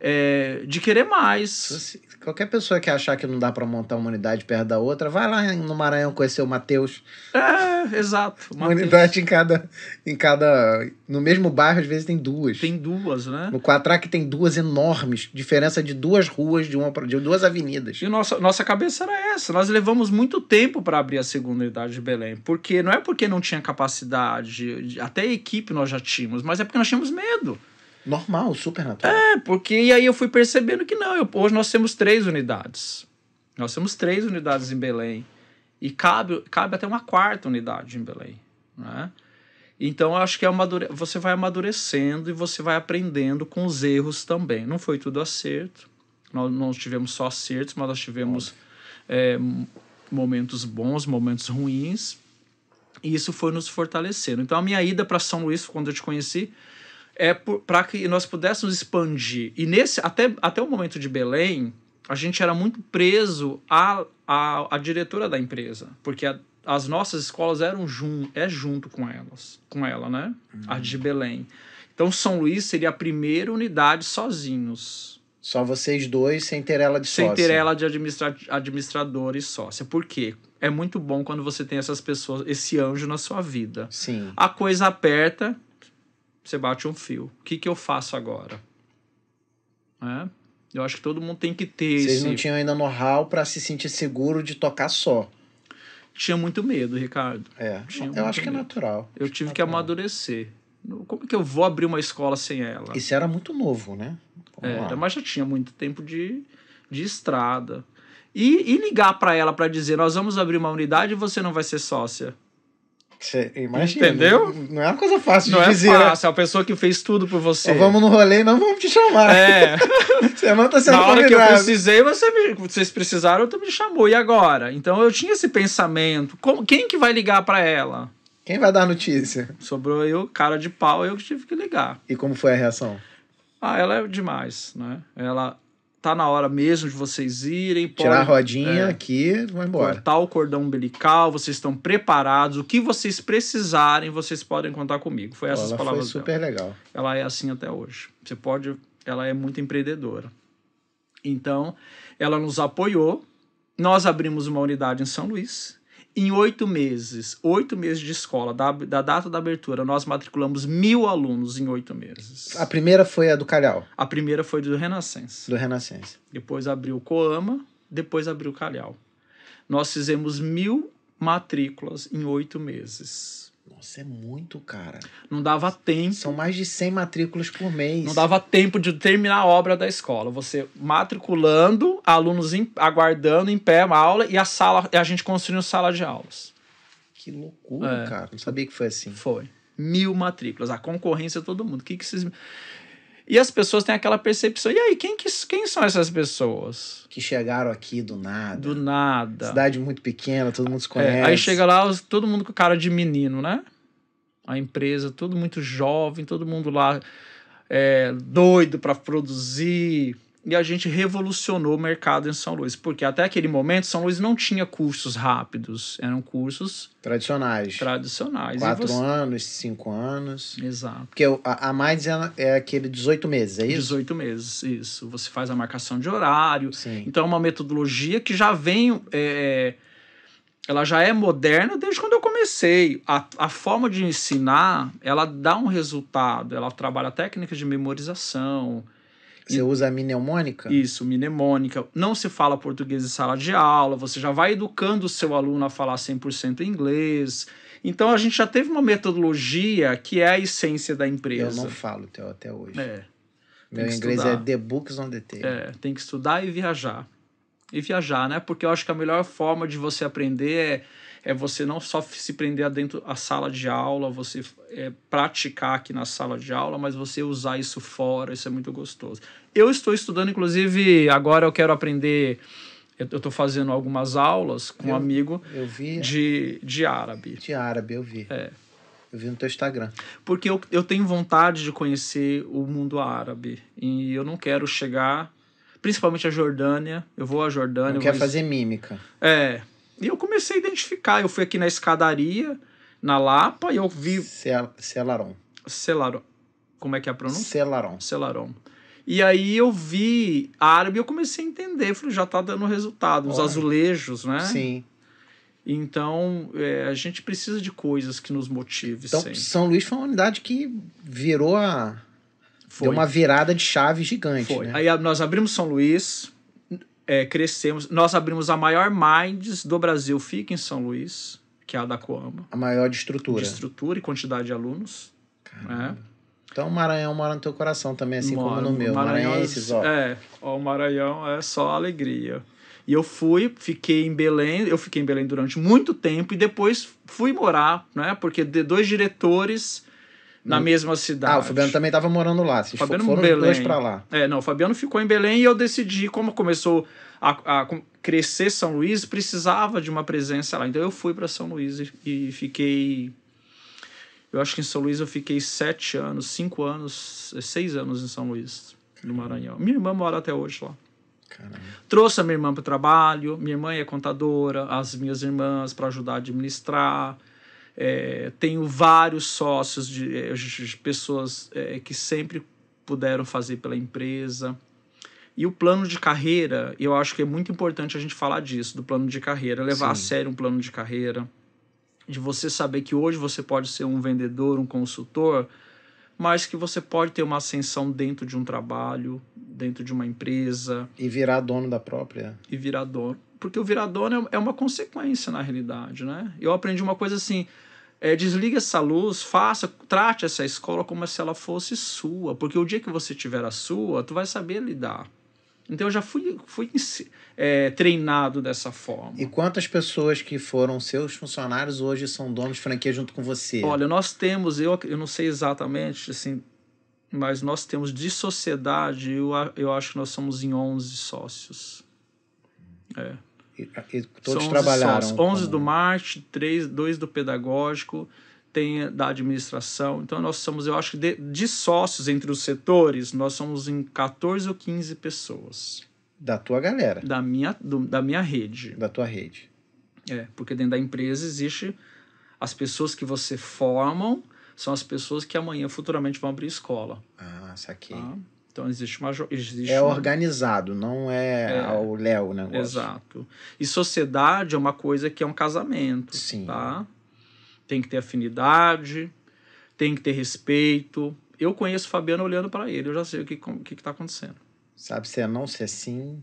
é, de querer mais. Qualquer pessoa que achar que não dá para montar uma unidade perto da outra, vai lá no Maranhão conhecer o Matheus. É, exato. Uma unidade em cada, em cada. No mesmo bairro, às vezes tem duas. Tem duas, né? No Quatraque tem duas enormes, diferença de duas ruas, de, uma, de duas avenidas. E nossa, nossa cabeça era essa. Nós levamos muito tempo para abrir a segunda unidade de Belém. Porque não é porque não tinha capacidade, até equipe nós já tínhamos, mas é porque nós tínhamos medo. Normal, super natural. É, porque e aí eu fui percebendo que não. Eu, hoje nós temos três unidades. Nós temos três unidades em Belém. E cabe, cabe até uma quarta unidade em Belém. Né? Então eu acho que é amadure... você vai amadurecendo e você vai aprendendo com os erros também. Não foi tudo acerto. Nós não tivemos só acertos, mas nós tivemos é, momentos bons, momentos ruins. E isso foi nos fortalecendo. Então a minha ida para São Luís, quando eu te conheci, é para que nós pudéssemos expandir. E nesse até, até o momento de Belém, a gente era muito preso à, à, à diretora da empresa, porque a, as nossas escolas eram jun, é junto com elas, com ela, né? Uhum. A de Belém. Então São Luís seria a primeira unidade sozinhos. Só vocês dois sem ter ela de sem sócia. Sem ter ela de administra administrador e sócia. Por quê? É muito bom quando você tem essas pessoas, esse anjo na sua vida. Sim. A coisa aperta, você bate um fio. O que, que eu faço agora? É? Eu acho que todo mundo tem que ter Vocês esse... não tinham ainda know-how para se sentir seguro de tocar só. Tinha muito medo, Ricardo. É, Tinha eu acho que é natural. Eu tive que amadurecer. Como que eu vou abrir uma escola sem ela? Isso era muito novo, né? Era, mas já tinha muito tempo de, de estrada. E, e ligar para ela para dizer: nós vamos abrir uma unidade e você não vai ser sócia. Cê, imagina. Entendeu? Não é uma coisa fácil Não de é dizer. né? fácil, é a pessoa que fez tudo por você. Só vamos no rolê e não vamos te chamar. É, Você não tá sendo na hora que eu precisei, você me- vocês precisaram, tu me chamou. E agora? Então eu tinha esse pensamento. Como, quem que vai ligar pra ela? Quem vai dar notícia? Sobrou eu, cara de pau, eu que tive que ligar. E como foi a reação? Ah, ela é demais, né? Ela tá na hora mesmo de vocês irem. Tirar a pode- rodinha é, aqui vai embora. cortar o cordão umbilical, vocês estão preparados. O que vocês precisarem, vocês podem contar comigo. Foi essas Ela foi palavras dela. super legal. Ela é assim até hoje. Você pode. Ela é muito empreendedora. Então, ela nos apoiou. Nós abrimos uma unidade em São Luís. Em oito meses, oito meses de escola, da, da data da abertura, nós matriculamos mil alunos em oito meses. A primeira foi a do Calhau, A primeira foi do Renascença. do Renascença. Depois abriu o Coama, depois abriu o Calhau. Nós fizemos mil matrículas em oito meses. Nossa, é muito, cara. Não dava tempo. São mais de 100 matrículas por mês. Não dava tempo de terminar a obra da escola. Você matriculando, alunos em- aguardando em pé uma aula e a sala, e a gente construindo sala de aulas. Que loucura, É. cara. Não sabia que foi assim. Foi. Mil matrículas. A concorrência todo mundo. O que que vocês... E as pessoas têm aquela percepção. E aí, quem, que, quem são essas pessoas? Que chegaram aqui do nada. Do nada. Cidade muito pequena, todo mundo se É, conhece. aí chega lá, todo mundo com cara de menino, né? A empresa, todo muito jovem, todo mundo lá é, doido para produzir. E a gente revolucionou o mercado em São Luís, porque até aquele momento São Luís não tinha cursos rápidos, eram cursos Tradicionais. tradicionais. Quatro você- anos, cinco anos. Exato. Porque a, a mais é, é aquele 18 meses, é isso? 18 meses, isso. Você faz a marcação de horário. Sim. Então é uma metodologia que já vem. é, ela já é moderna desde quando eu comecei. A, a forma de ensinar, ela dá um resultado. Ela trabalha técnicas de memorização, Você usa a mnemônica? isso, mnemônica. Não se fala português em sala de aula, você já vai educando o seu aluno a falar 100% inglês. Então a gente já teve uma metodologia que é a essência da Eu empresa. não falo até hoje. É. Meu inglês estudar. é The Books on the Table. É, tem que estudar e viajar. E viajar, né? Porque eu acho que a melhor forma de você aprender é, é você não só se prender dentro da sala de aula, você é, praticar aqui na sala de aula, mas você usar isso fora, isso é muito gostoso. Eu estou estudando, inclusive, agora eu quero aprender. Eu estou fazendo algumas aulas com um Eu- amigo Eu vi de, de árabe. de árabe, eu vi. É. Eu vi no teu Instagram. Porque eu, eu tenho vontade de conhecer o mundo árabe. E eu não quero chegar, principalmente a Jordânia. Eu vou à Jordânia. Não quer vou- fazer mímica. É. E eu comecei a identificar. Eu fui aqui na escadaria, na Lapa, e eu vi Cel- Celaron. Celaron. Como é que é a pronúncia? Celaron. Celaron. E aí eu vi árabe e eu comecei a entender. Falei, já tá dando resultado. Os Olha. azulejos, né? Sim. Então, é, a gente precisa de coisas que nos motive Então, sempre. São Luís foi uma unidade que virou a. Foi. Deu uma virada de chave gigante. Foi. Né? Aí nós abrimos São Luís, é, crescemos. Nós abrimos a maior Minds do Brasil, fica em São Luís, que é a da Coama. A maior de estrutura. De estrutura e quantidade de alunos. né? Então o Maranhão mora no teu coração também, assim Mora- como no meu. Maranhão- Maranhenses, ó. É, ó, o Maranhão é só alegria. E eu fui, fiquei em Belém, eu fiquei em Belém durante muito tempo e depois fui morar, né? Porque de dois diretores na Hum. mesma cidade. Ah, o Fabiano também tava morando lá. Vocês Fabiano foram Belém. dois pra lá. É, não, o Fabiano ficou em Belém e eu decidi, como começou a, a crescer São Luís, precisava de uma presença lá. Então eu fui para São Luís e, e fiquei. Eu acho que em São Luís eu fiquei sete anos, cinco anos, seis anos em São Luís, no Maranhão. Minha irmã mora até hoje lá. Caramba. Trouxe a minha irmã para o trabalho, minha irmã é contadora, as minhas irmãs para ajudar a administrar. É, tenho vários sócios de, eh, de pessoas eh, que sempre puderam fazer pela empresa. E o plano de carreira, eu acho que é muito importante a gente falar disso, do plano de carreira, levar a Sim. sério um plano de carreira, de você saber que hoje você pode ser um vendedor, um consultor, mas que você pode ter uma ascensão dentro de um trabalho, dentro de uma empresa, E virar dono da própria. e virar dono. Porque o virar dono é é uma consequência, na realidade, né? Eu aprendi uma coisa assim, é, desliga essa luz, faça, trate essa escola como se ela fosse sua. Porque o dia que você tiver a sua, tu vai saber lidar. Então eu já fui, fui é, treinado dessa forma. E quantas pessoas que foram seus funcionários hoje são donos de franquia junto com você? Olha, nós temos, eu, eu não sei exatamente, assim, mas nós temos de sociedade, eu, eu acho que nós somos em 11 sócios. É. Todos trabalharam? Sócios. 11 do marketing, 3, 2 do pedagógico, tem da administração. Então, nós somos, eu acho que de, de, sócios entre os setores, nós somos em 14 ou 15 pessoas. Da tua galera? Da minha, do, da minha rede. Da tua rede. É, porque dentro da empresa existe as pessoas que você formam, são as pessoas que amanhã futuramente vão abrir escola. Ah, saquei. Tá? Então existe uma. Existe é uma... organizado, não é, é ao Léo o negócio. Exato. E sociedade é uma coisa que é um casamento. Sim. Tá? tem que ter afinidade, tem que ter respeito. Eu conheço o Fabiano olhando para ele, eu já sei o que o que está acontecendo. Sabe se é não, se é sim.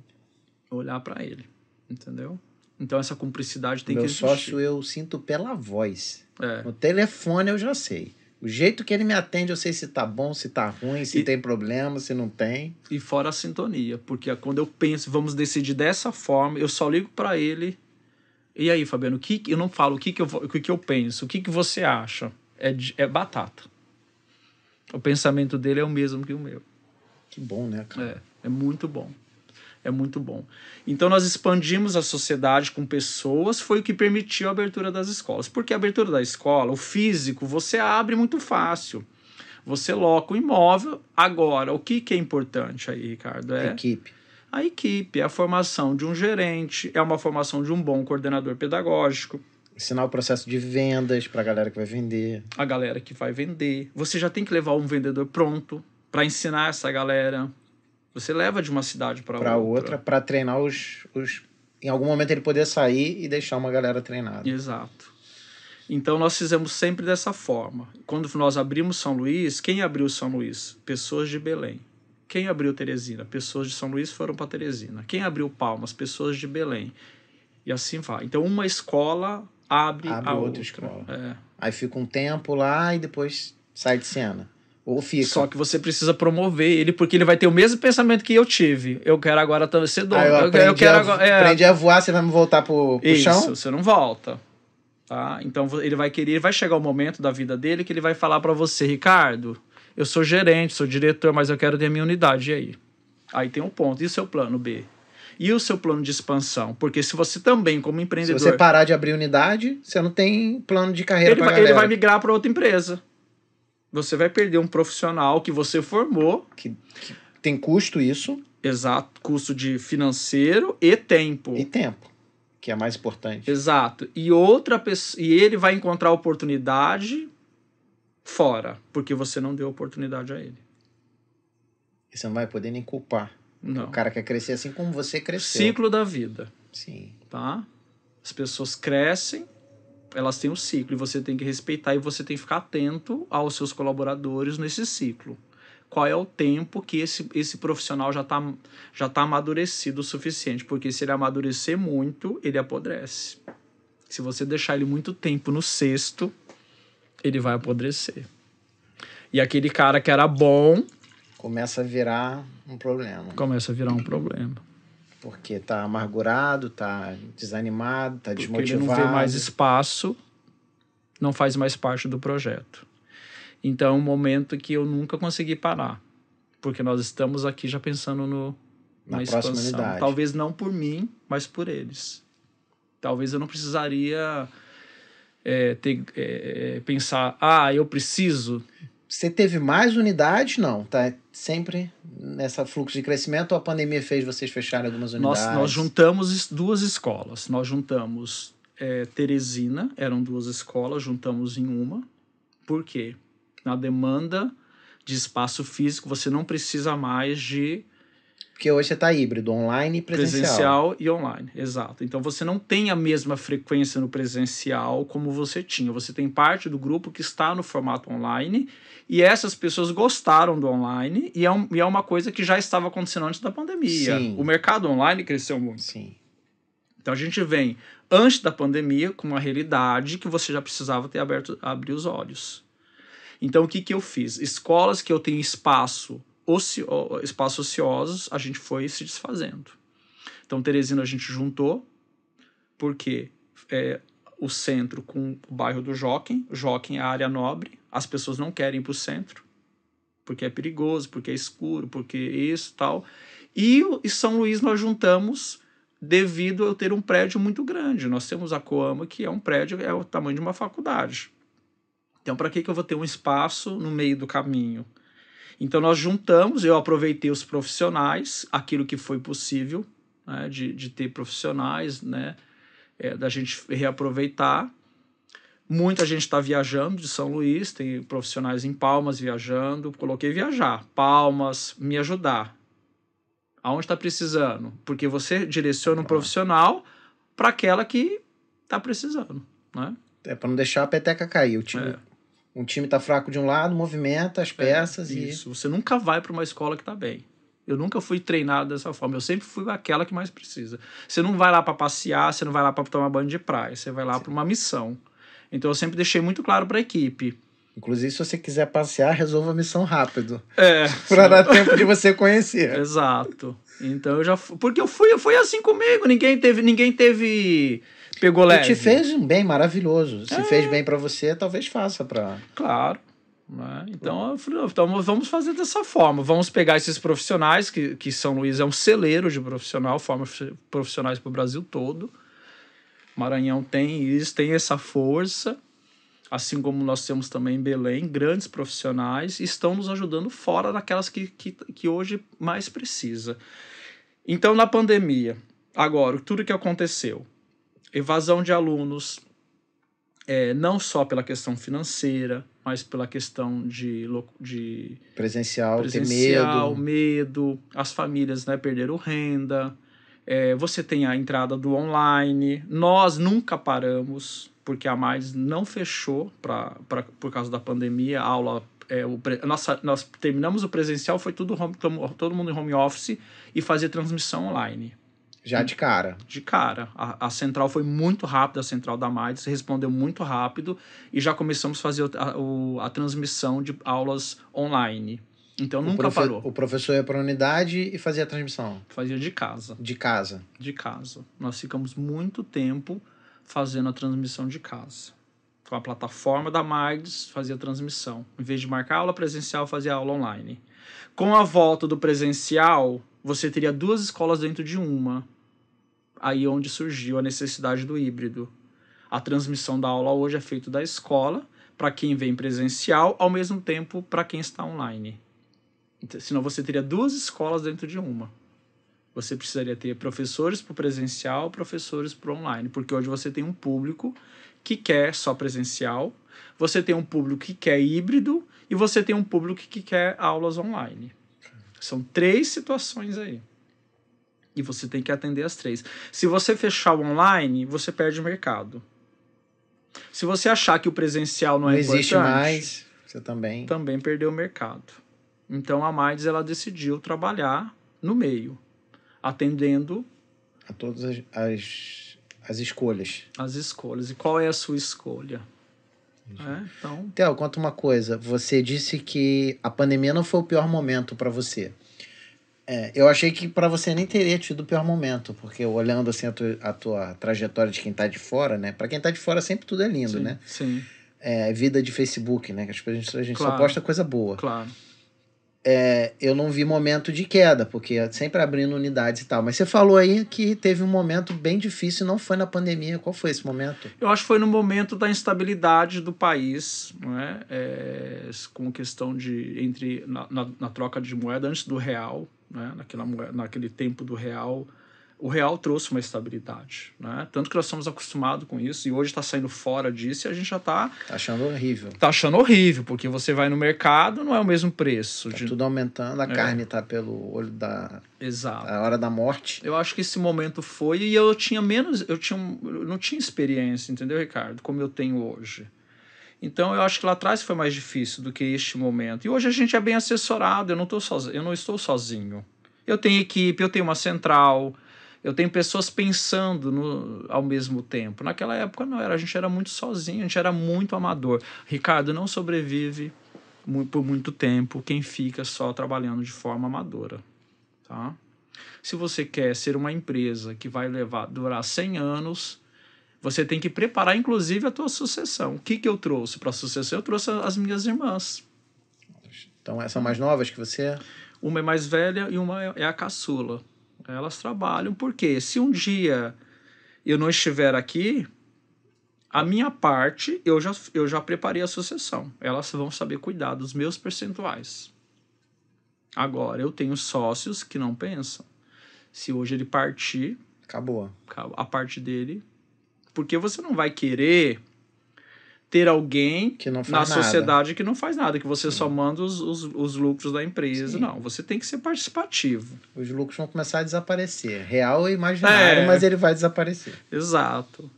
Olhar para ele, entendeu? Então essa cumplicidade tem Meu que existir. Meu sócio eu sinto pela voz. É. No telefone eu já sei. O jeito que ele me atende, eu sei se tá bom, se tá ruim, se e, tem problema, se não tem. E fora a sintonia, porque quando eu penso, vamos decidir dessa forma, eu só ligo para ele e aí, Fabiano, o que eu não falo o que, que, eu, o que, que eu penso, o que, que você acha? É, é batata. O pensamento dele é o mesmo que o meu. Que bom, né, cara? É, é muito bom. É muito bom. Então nós expandimos a sociedade com pessoas, foi o que permitiu a abertura das escolas. Porque a abertura da escola, o físico, você abre muito fácil. Você loca o imóvel. Agora, o que, que é importante aí, Ricardo? É a equipe a equipe, é a formação de um gerente, é uma formação de um bom coordenador pedagógico. Ensinar o processo de vendas para a galera que vai vender. A galera que vai vender. Você já tem que levar um vendedor pronto para ensinar essa galera. Você leva de uma cidade para outra. Para outra, para treinar os, os. Em algum momento ele poder sair e deixar uma galera treinada. Exato. Então nós fizemos sempre dessa forma. Quando nós abrimos São Luís, quem abriu São Luís? Pessoas de Belém. Quem abriu Teresina? Pessoas de São Luís foram para Teresina. Quem abriu Palmas? Pessoas de Belém. E assim vai. Então, uma escola abre, abre a outra, outra. escola. É. Aí fica um tempo lá e depois sai de cena. Ou fica. Só que você precisa promover ele, porque ele vai ter o mesmo pensamento que eu tive. Eu quero agora ser dono. Ah, eu, aprendi, eu quero a, agora, é... aprendi a voar, você vai me voltar pro, pro Isso, chão? você não volta. Tá? Então ele vai querer, vai chegar o momento da vida dele que ele vai falar para você, Ricardo, eu sou gerente, sou diretor, mas eu quero ter a minha unidade. E aí? Aí tem um ponto. E o seu plano B? E o seu plano de expansão? Porque se você também, como empreendedor. Se você parar de abrir unidade, você não tem plano de carreira para Ele vai migrar para outra empresa. Você vai perder um profissional que você formou. Que, que tem custo isso. Exato. Custo de financeiro e tempo. E tempo. Que é mais importante. Exato. E outra pessoa. E ele vai encontrar oportunidade fora, porque você não deu oportunidade a ele. E você não vai poder nem culpar. Não. O cara quer crescer assim como você cresceu. Ciclo da vida. Sim. Tá? As pessoas crescem, elas têm um ciclo e você tem que respeitar e você tem que ficar atento aos seus colaboradores nesse ciclo. Qual é o tempo que esse, esse profissional já está já tá amadurecido o suficiente? Porque se ele amadurecer muito, ele apodrece. Se você deixar ele muito tempo no cesto, ele vai apodrecer. E aquele cara que era bom. Começa a virar um problema. Começa a virar um problema. Porque tá amargurado, tá desanimado, tá Porque desmotivado. Ele não vê mais espaço, não faz mais parte do projeto. Então é um momento que eu nunca consegui parar. Porque nós estamos aqui já pensando no, na, na expansão. Talvez não por mim, mas por eles. Talvez eu não precisaria é, ter, é, pensar, ah, eu preciso. Você teve mais unidades? Não, tá sempre nessa fluxo de crescimento ou a pandemia fez vocês fecharem algumas unidades? Nós, nós juntamos duas escolas. Nós juntamos é, Teresina, eram duas escolas, juntamos em uma. Por quê? Na demanda de espaço físico, você não precisa mais de porque hoje você está híbrido, online e presencial. Presencial e online, exato. Então você não tem a mesma frequência no presencial como você tinha. Você tem parte do grupo que está no formato online e essas pessoas gostaram do online e é, um, e é uma coisa que já estava acontecendo antes da pandemia. Sim. O mercado online cresceu muito. Sim. Então a gente vem antes da pandemia com uma realidade que você já precisava ter aberto abrir os olhos. Então o que, que eu fiz? Escolas que eu tenho espaço ocio, espaços ociosos a gente foi se desfazendo. Então, Teresina a gente juntou, porque é, o centro com o bairro do Jockey, Jockey é a área nobre, as pessoas não querem ir para o centro, porque é perigoso, porque é escuro, porque isso tal. E, e São Luís nós juntamos devido a eu ter um prédio muito grande. Nós temos a Coama, que é um prédio, é o tamanho de uma faculdade. Então, para que, que eu vou ter um espaço no meio do caminho? Então, nós juntamos, eu aproveitei os profissionais, aquilo que foi possível, né, de, de ter profissionais, né, é, da gente reaproveitar. Muita gente está viajando de São Luís, tem profissionais em Palmas viajando. Coloquei viajar, Palmas, me ajudar. Aonde está precisando? Porque você direciona um profissional para aquela que está precisando, né? É para não deixar a peteca cair. O time, é. Um time está fraco de um lado, movimenta as é, peças é, e. Isso. Você nunca vai para uma escola que está bem. Eu nunca fui treinado dessa forma. Eu sempre fui aquela que mais precisa. Você não vai lá para passear, você não vai lá para tomar banho de praia. Você vai lá para uma missão. Então eu sempre deixei muito claro para a equipe. Inclusive, se você quiser passear, resolva a missão rápido. É. para dar tempo de você conhecer. Exato. Então eu já fui, porque eu fui, foi assim comigo, ninguém teve, ninguém teve pegou leve. E te fez um bem maravilhoso. Se é. fez bem para você, talvez faça para Claro. Né? Então, então vamos fazer dessa forma. Vamos pegar esses profissionais, que, que São Luís é um celeiro de profissional, forma profissionais para o Brasil todo. Maranhão tem isso, tem essa força, assim como nós temos também em Belém, grandes profissionais, estão nos ajudando fora daquelas que, que, que hoje mais precisa. Então, na pandemia, agora, tudo que aconteceu, evasão de alunos, é, não só pela questão financeira, mas pela questão de, de presencial, presencial medo. medo, as famílias né, perderam renda, é, você tem a entrada do online. Nós nunca paramos, porque a Mais não fechou pra, pra, por causa da pandemia. A aula, é, o, nossa, nós terminamos o presencial, foi tudo home, todo mundo em home office e fazia transmissão online. Já de cara. De cara. A, a central foi muito rápida, a central da MAIDS respondeu muito rápido e já começamos a fazer a, a, a transmissão de aulas online. Então o nunca parou. O professor ia para a unidade e fazia a transmissão? Fazia de casa. De casa? De casa. Nós ficamos muito tempo fazendo a transmissão de casa. Com a plataforma da MAIDS fazia a transmissão. Em vez de marcar aula presencial, fazia aula online. Com a volta do presencial, você teria duas escolas dentro de uma. Aí onde surgiu a necessidade do híbrido. A transmissão da aula hoje é feita da escola para quem vem presencial, ao mesmo tempo para quem está online. Então, senão você teria duas escolas dentro de uma. Você precisaria ter professores para o presencial, professores para o online, porque hoje você tem um público que quer só presencial, você tem um público que quer híbrido e você tem um público que quer aulas online. São três situações aí. E você tem que atender as três. Se você fechar o online, você perde o mercado. Se você achar que o presencial não, é não é existe mais, você também também perdeu o mercado. Então a Mais ela decidiu trabalhar no meio, atendendo a todas as, as, as escolhas. As escolhas. E qual é a sua escolha? É, então... Theo, conta uma coisa. Você disse que a pandemia não foi o pior momento para você. É, eu achei que para você nem teria tido o pior momento, porque olhando assim a tua, a tua trajetória de quem tá de fora, né? Para quem tá de fora sempre tudo é lindo, sim, né? Sim. É, vida de Facebook, né? Que a gente, a gente claro, só posta coisa boa. Claro é, eu não vi momento de queda, porque é sempre abrindo unidades e tal. Mas você falou aí que teve um momento bem difícil, não foi na pandemia. Qual foi esse momento? Eu acho que foi no momento da instabilidade do país, não é? é com questão de entre na, na, na, troca de moeda antes do real, né? Naquela naquele tempo do real o real trouxe uma estabilidade, né? Tanto que nós estamos acostumados com isso e hoje está saindo fora disso e a gente já está tá achando horrível. Tá achando horrível porque você vai no mercado não é o mesmo preço. Tá de... tudo aumentando, a é. carne tá pelo olho da Exato. A hora da morte. Eu acho que esse momento foi e eu tinha menos, eu tinha, eu não tinha experiência, entendeu, Ricardo? Como eu tenho hoje. Então eu acho que lá atrás foi mais difícil do que este momento. E hoje a gente é bem assessorado. Eu não tô sozinho, eu não estou sozinho. Eu tenho equipe, eu tenho uma central eu tenho pessoas pensando no, ao mesmo tempo. Naquela época não era, a gente era muito sozinho, a gente era muito amador. Ricardo não sobrevive por muito tempo quem fica só trabalhando de forma amadora, tá? Se você quer ser uma empresa que vai levar durar 100 anos, você tem que preparar inclusive a tua sucessão. O que que eu trouxe para a sucessão? Eu trouxe as minhas irmãs. Então, essas são mais novas que você? Uma é mais velha e uma é- é a caçula. Elas trabalham porque se um dia eu não estiver aqui, a minha parte eu já, eu já preparei a sucessão. Elas vão saber cuidar dos meus percentuais. Agora, eu tenho sócios que não pensam. Se hoje ele partir, Acabou. a parte dele. Porque você não vai querer ter alguém na nada. sociedade que não faz nada, que você só manda os, os, os lucros da empresa. Não, você tem que ser participativo. Os lucros vão começar a desaparecer. Real e imaginário, É. mas ele vai desaparecer. Exato.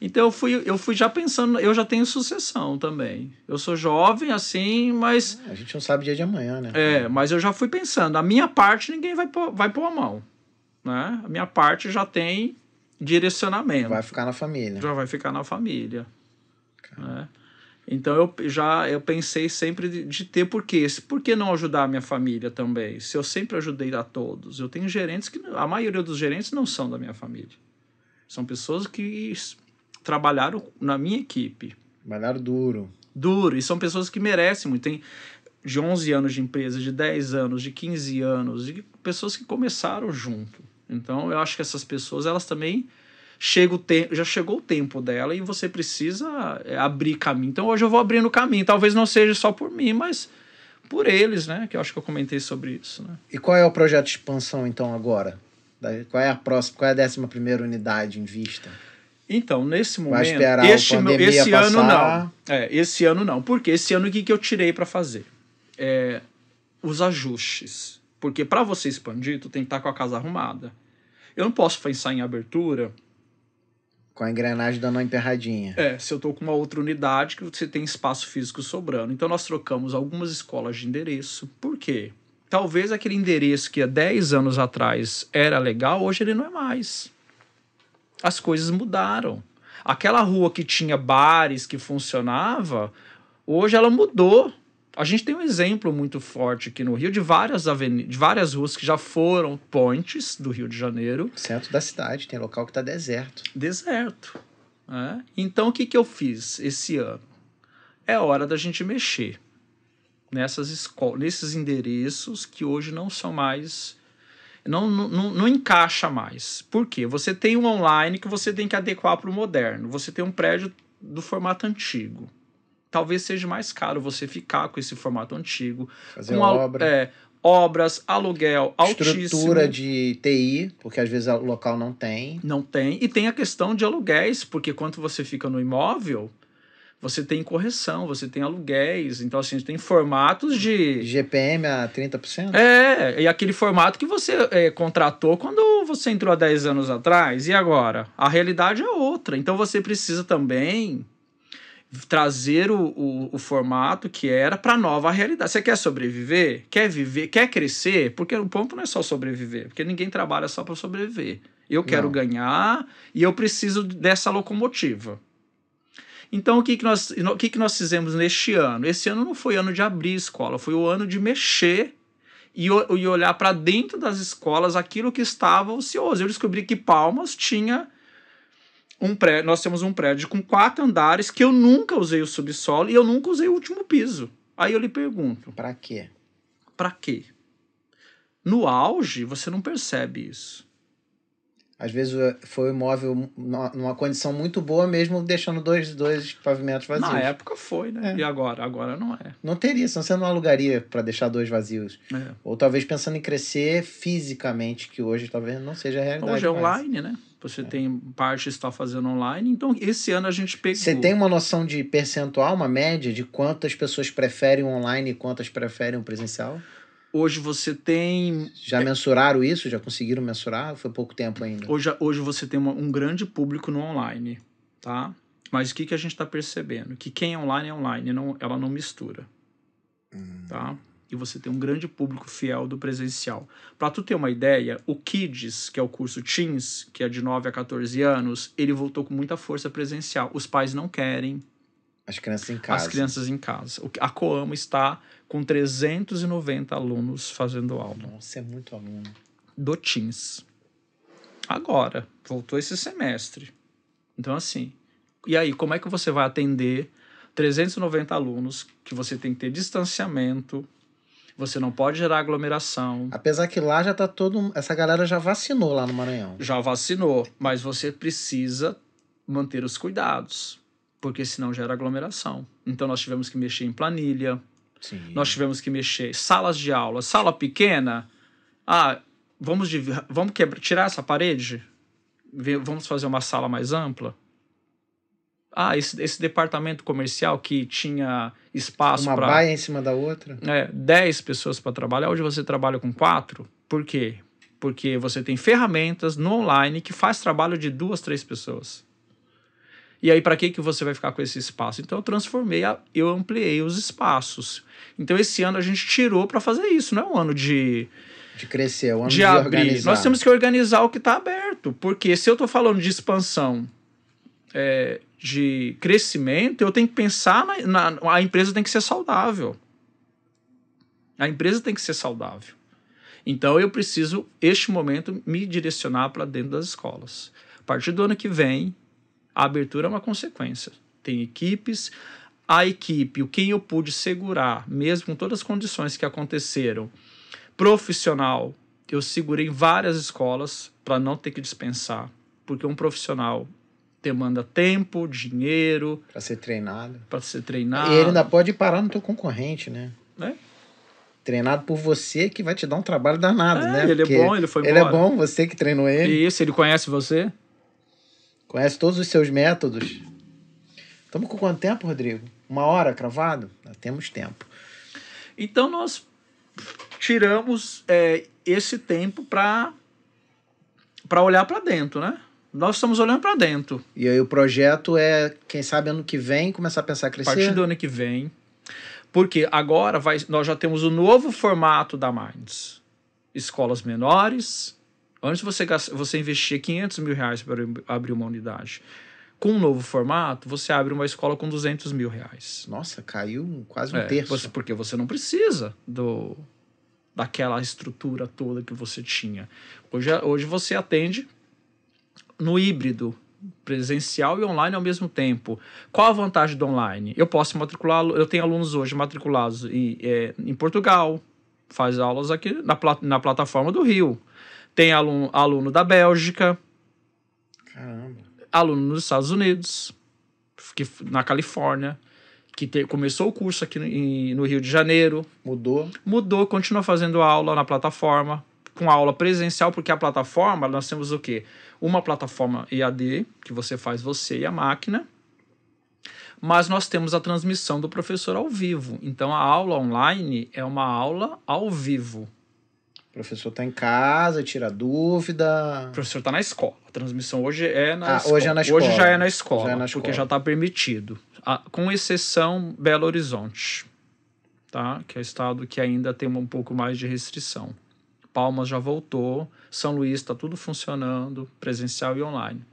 Então eu fui, eu fui já pensando, eu já tenho sucessão também. Eu sou jovem assim, mas A gente não sabe dia de amanhã, né? é, mas eu já fui pensando, a minha parte ninguém vai pôr, vai pôr a mão, né? A minha parte já tem direcionamento. Vai ficar na família. já vai ficar na família. Né? Então eu já eu pensei sempre de, de ter por quê? Por que não ajudar a minha família também? Se eu sempre ajudei a todos. Eu tenho gerentes que a maioria dos gerentes não são da minha família. São pessoas que trabalharam na minha equipe. Trabalharam duro. Duro. E são pessoas que merecem muito. Tem de 11 anos de empresa, de 10 anos, de 15 anos, de pessoas que começaram junto. Então eu acho que essas pessoas, elas também chega o tempo, já chegou o tempo dela e você precisa é, abrir caminho. Então hoje eu vou abrindo caminho. Talvez não seja só por mim, mas por eles, né? Que eu acho que eu comentei sobre isso, né? E qual é o projeto de expansão, então, agora? Qual é a próxima? Qual é a décima primeira unidade em vista? Então, nesse momento, Vai esperar este, meu- esse ano passar? não. É, esse ano não. Porque esse ano o que, que eu tirei para fazer? É, os ajustes. Porque para você expandir, tu tem que estar com a casa arrumada. Eu não posso pensar em abertura Com a engrenagem dando uma emperradinha. É, se eu tô com uma outra unidade que você tem espaço físico sobrando. Então nós trocamos algumas escolas de endereço. Por quê? Talvez aquele endereço que há 10 anos atrás era legal, hoje ele não é mais. As coisas mudaram. Aquela rua que tinha bares que funcionava, hoje ela mudou. A gente tem um exemplo muito forte aqui no Rio de várias avenidas, de várias ruas que já foram pontes do Rio de Janeiro, Centro da cidade, tem local que tá deserto. deserto. né? Então, o que, que eu fiz esse ano? É hora da gente mexer nessas escolas, nesses endereços que hoje não são mais. Não, não, não, não encaixa mais. Por quê? Você tem um online que você tem que adequar para o moderno. Você tem um prédio do formato antigo. Talvez seja mais caro você ficar com esse formato antigo. Fazer com obra. é, obras, aluguel altíssimo. Estrutura de TI, porque às vezes o local não tem. Não tem. E tem a questão de aluguéis, porque quando você fica no imóvel, você tem correção, você tem aluguéis. Então, assim, tem formatos de. GPM a 30%? É, e aquele formato que você é, contratou quando você entrou há 10 anos atrás. E agora? A realidade é outra. Então você precisa também trazer o, o, o formato que era para a nova realidade. Você quer sobreviver? Quer viver? Quer crescer? Porque o ponto não é só sobreviver, porque ninguém trabalha só para sobreviver. Eu quero Não. ganhar e eu preciso dessa locomotiva. Então, o que, que, nós, o que, que nós fizemos neste ano? Esse ano não foi ano de abrir escola, foi o ano de mexer e, e olhar para dentro das escolas aquilo que estava ocioso. Eu descobri que Palmas tinha um prédio, nós temos um prédio com quatro andares que eu nunca usei o subsolo e eu nunca usei o último piso. Aí eu lhe pergunto, Pra quê? para quê? No auge, você não percebe isso. Às vezes eh, foi o imóvel numa condição muito boa, mesmo deixando dois, dois pavimentos vazios. Na época foi, né? É. E agora? Agora não é. Não teria, senão você não alugaria para deixar dois vazios. É. Ou talvez pensando em crescer fisicamente, que hoje talvez não seja a realidade. Hoje é mais. online, né? Você tem parte que está fazendo online. Então, esse ano a gente pegou. Você tem uma noção de percentual, uma média de quantas pessoas preferem o online e quantas preferem o presencial? Hoje você tem. Já mensuraram isso? Já conseguiram mensurar? Foi pouco tempo ainda. Hoje, hoje você tem uma- um grande público no online, tá? Mas o que, que a gente está percebendo? Que quem é online é online, não, ela não mistura, tá? E você tem um grande público fiel do presencial. Para tu ter uma ideia, o Kids, que é o curso Teens, que é de 9 a 14 anos, ele voltou com muita força presencial. Os pais não querem. As crianças em casa. As crianças em casa. A Coamo está com 390 alunos fazendo aula. Nossa, é muito aluno. Do Teams. Agora, voltou esse semestre. Então, assim, e aí, como é que você vai atender 390 alunos que você tem que ter distanciamento, você não pode gerar aglomeração. Apesar que lá já tá todo. Essa galera já vacinou lá no Maranhão. Já vacinou, mas você precisa manter os cuidados, porque senão gera aglomeração. Então nós tivemos que mexer em planilha, Sim. nós tivemos que mexer salas de aula, sala pequena. Ah, vamos vamos quebrar, tirar essa parede, vamos fazer uma sala mais ampla. Ah, esse, esse departamento comercial que tinha espaço para. Uma pra, baia em cima da outra. É, 10 pessoas para trabalhar. Hoje você trabalha com quatro. Por quê? Porque você tem ferramentas no online que faz trabalho de duas, três pessoas. E aí, para que, que você vai ficar com esse espaço? Então, eu transformei, eu ampliei os espaços. Então, esse ano a gente tirou para fazer isso. Não é um ano de. De crescer, é um ano de, de abrir. Organizar. Nós temos que organizar o que está aberto. Porque se eu estou falando de expansão é, de crescimento, eu tenho que pensar na, na, a empresa tem que ser saudável. A empresa tem que ser saudável. Então eu preciso, este momento, me direcionar para dentro das escolas. A partir do ano que vem, a abertura é uma consequência. Tem equipes, a equipe, o quem eu pude segurar, mesmo com todas as condições que aconteceram, profissional, eu segurei várias escolas para não ter que dispensar, porque um profissional demanda tempo, dinheiro. Para ser treinado. Para ser treinado. E ele ainda pode parar no teu concorrente, né? É. Treinado por você que vai te dar um trabalho danado, é, né? Ele Porque é bom, ele foi Ele embora. é bom, você que treinou ele. Isso, ele conhece você? Conhece todos os seus métodos. Estamos com quanto tempo, Rodrigo? Uma hora cravado? temos tempo. Então nós tiramos é, esse tempo para para olhar para dentro, né? Nós estamos olhando para dentro. E aí o projeto é, quem sabe, ano que vem, começar a pensar a crescer? A partir do ano que vem. Porque agora vai, nós já temos o novo formato da Minds. Escolas menores. Antes você, você investir 500 mil reais para abrir uma unidade. Com um novo formato, você abre uma escola com 200 mil reais. Nossa, caiu quase um é, terço. Você, porque você não precisa do daquela estrutura toda que você tinha. Hoje, hoje você atende no híbrido, presencial e online ao mesmo tempo. Qual a vantagem do online? Eu posso matricular, eu tenho alunos hoje matriculados em, é, em Portugal, faz aulas aqui na, na plataforma do Rio. Tem aluno, aluno da Bélgica, Caramba. aluno nos Estados Unidos, que, na Califórnia, que te, começou o curso aqui no, no Rio de Janeiro. Mudou. Mudou, continua fazendo aula na plataforma, com aula presencial, porque a plataforma, nós temos o quê? Uma plataforma EAD, que você faz você e a máquina, mas nós temos a transmissão do professor ao vivo. Então a aula online é uma aula ao vivo. O professor está em casa, tira dúvida. O professor está na escola. A transmissão hoje é na ah, escola. Hoje, é na escola. hoje já é na escola, já é na escola. porque já está permitido. com exceção Belo Horizonte, tá? que é o estado que ainda tem um pouco mais de restrição. Palmas já voltou, São Luís está tudo funcionando, presencial e online.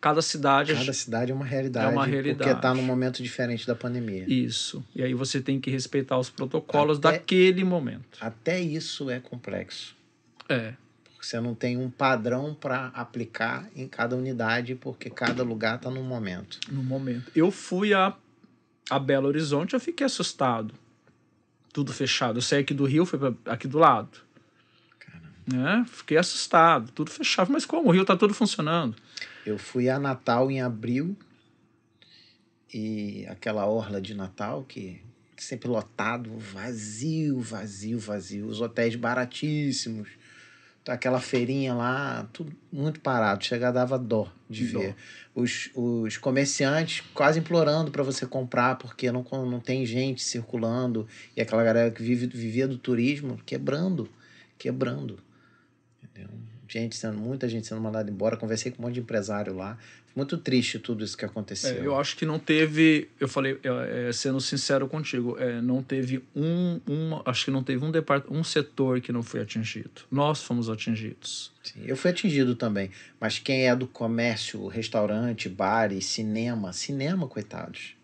Cada cidade. Cada cidade é uma realidade. É uma realidade. Porque está num momento diferente da pandemia. Isso. E aí você tem que respeitar os protocolos até, daquele momento. Até isso é complexo. É. Você não tem um padrão para aplicar em cada unidade, porque cada lugar está num momento. No momento. Eu fui a, a Belo Horizonte, eu fiquei assustado. Tudo fechado. Eu saí aqui do Rio, fui para aqui do lado. Né? Fiquei assustado, tudo fechado. Mas como? O Rio tá tudo funcionando. Eu fui a Natal em abril e aquela orla de Natal que sempre lotado, vazio, vazio, vazio. Os hotéis baratíssimos. Aquela feirinha lá, tudo muito parado. Chega dava dó de dó. ver. Os, os comerciantes quase implorando para você comprar, porque não, não tem gente circulando. E aquela galera que vive, vivia do turismo quebrando, quebrando. Gente sendo, muita gente sendo mandada embora. Conversei com um monte de empresário lá. Muito triste tudo isso que aconteceu. É, eu acho que não teve. Eu falei, é, sendo sincero contigo, é, não teve um, um. Acho que não teve um depart, um setor que não foi atingido. Nós fomos atingidos. Sim, eu fui atingido também. Mas quem é do comércio, restaurante, bares, cinema, cinema, coitados.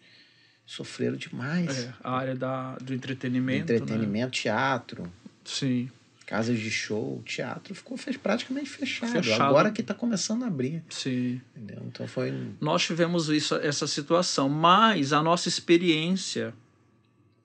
sofreram demais. É, a área da, do entretenimento. Entretenimento, Né? teatro, Sim. Casas de show, teatro ficou fez praticamente fechado. Fechado. Agora que está começando a abrir. Sim. Entendeu? Então foi. Nós tivemos isso, essa situação, mas a nossa experiência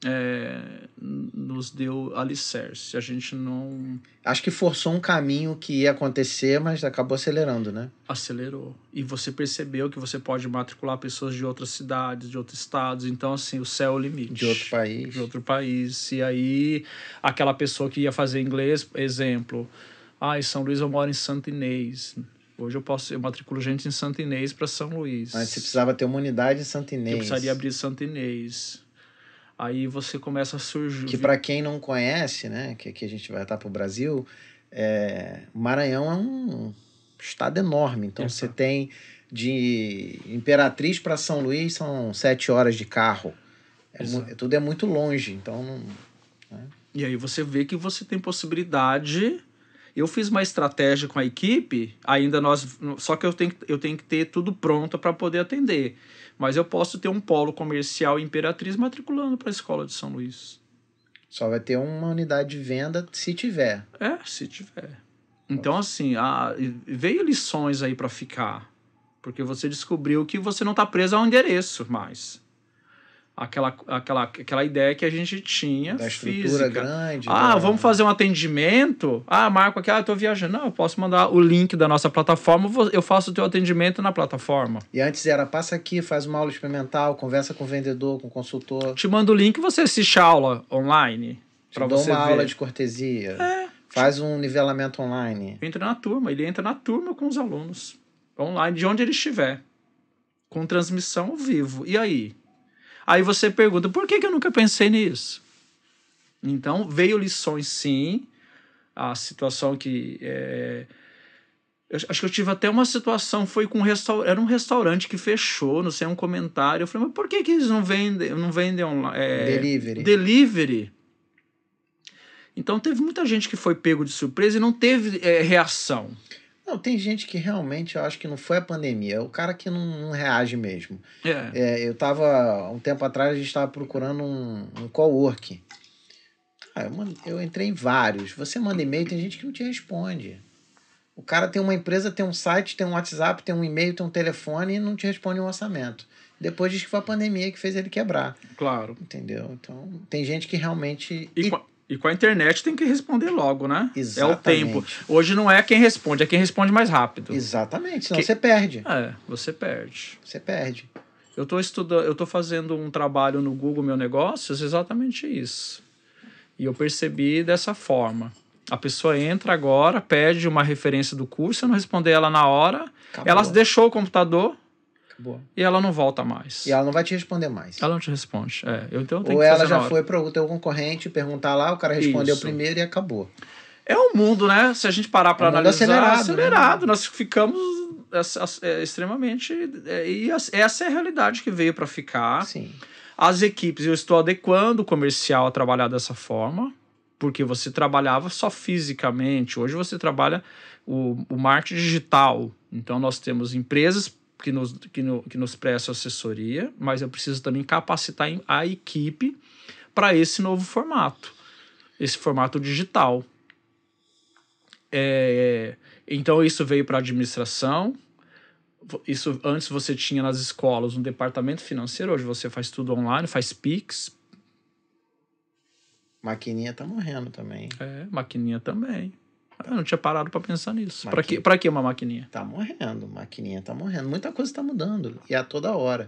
é, nos deu alicerce. A gente não Acho que forçou um caminho que ia acontecer, mas acabou acelerando, né? acelerou. E você percebeu que você pode matricular pessoas de outras cidades, de outros estados. Então, assim, o céu é o limite. De outro país. de outro país. E aí, aquela pessoa que ia fazer inglês, exemplo, ah, em São Luís eu moro em Santo Inês. Hoje eu posso, eu matriculo gente em Santo Inês para São Luís. Mas você precisava ter uma unidade em Santo Inês. Eu precisaria abrir Santo Inês. Aí você começa a surgir. Que para quem não conhece, né, que aqui a gente vai estar para o Brasil, é, Maranhão é um estado enorme. Então você tem de Imperatriz para São Luís são sete horas de carro. É mu- tudo é muito longe. Então não, E aí você vê que você tem possibilidade. Eu fiz uma estratégia com a equipe, ainda nós. Só que eu tenho, que- eu tenho que ter tudo pronto para poder atender. Mas eu posso ter um polo comercial Imperatriz matriculando para a escola de São Luís. só vai ter uma unidade de venda se tiver. É, se tiver. Então, assim, a, veio lições aí para ficar. Porque você descobriu que você não está preso a um endereço mais. Aquela, aquela, aquela ideia que a gente tinha Da estrutura física. grande. Ah, da- vamos fazer um atendimento? Ah, Marco aqui, ah, eu tô viajando. Não, eu posso mandar o link da nossa plataforma, eu faço o teu atendimento na plataforma. E antes era passa aqui, faz uma aula experimental, conversa com o vendedor, com o consultor, Te mando o link, você assiste a aula online. te dou você uma ver. aula de cortesia, faz um nivelamento online. Entra na turma, ele entra na turma com os alunos, online, de onde ele estiver, com transmissão ao vivo. E aí? Aí você pergunta, por que, que eu nunca pensei nisso? Então, veio lições sim, a situação que. é, eu acho que eu tive até uma situação, foi com um restaurante, era um restaurante que fechou, não sei, um comentário. Eu falei, mas por que, que eles não vendem, não vendem online? É, Delivery. delivery. Então teve muita gente que foi pego de surpresa e não teve é, reação. Não, tem gente que realmente eu acho que não foi a pandemia, é o cara que não, não reage mesmo. É. É, eu tava, um tempo atrás, a gente estava procurando um, um coworking. Cara, eu, eu entrei em vários. Você manda e-mail, tem gente que não te responde. O cara tem uma empresa, tem um site, tem um WhatsApp, tem um e-mail, tem um telefone e não te responde um orçamento. Depois diz que foi a pandemia que fez ele quebrar, Claro. entendeu? Então, tem gente que realmente... E, e- e com a internet tem que responder logo, né? É o Exatamente. tempo. Hoje não é quem responde, é quem responde mais rápido. Exatamente, senão Que- você perde. É, você perde. Você perde. Eu estou estudando, eu tô fazendo um trabalho no Google Meu Negócios, exatamente isso. E eu percebi dessa forma. A pessoa entra agora, pede uma referência do curso, eu não responder ela na hora, Acabou. ela deixou o computador Acabou. e ela não volta mais. E ela não vai te responder mais. Ela não te responde. É, eu, então eu tenho Ou que ela já foi para o teu concorrente perguntar lá, o cara respondeu Isso. primeiro e acabou. É um mundo, né? Se a gente parar para É um analisar, acelerado, acelerado, né? nós ficamos é, é, extremamente. é, e essa é a realidade que veio para ficar. Sim. As equipes, eu estou adequando o comercial a trabalhar dessa forma, porque você trabalhava só fisicamente. Hoje você trabalha o, o marketing digital. Então nós temos empresas que nos, que, no- que nos prestam assessoria, mas eu preciso também capacitar a equipe para esse novo formato, esse formato digital. É, então isso veio para a administração. Isso antes você tinha nas escolas um departamento financeiro, hoje você faz tudo online, faz Pix, Maquininha tá morrendo também. é, maquininha também. Eu não tinha parado para pensar nisso. Para que, pra que uma maquininha? Tá morrendo. Maquininha tá morrendo. Muita coisa tá mudando. E a toda hora.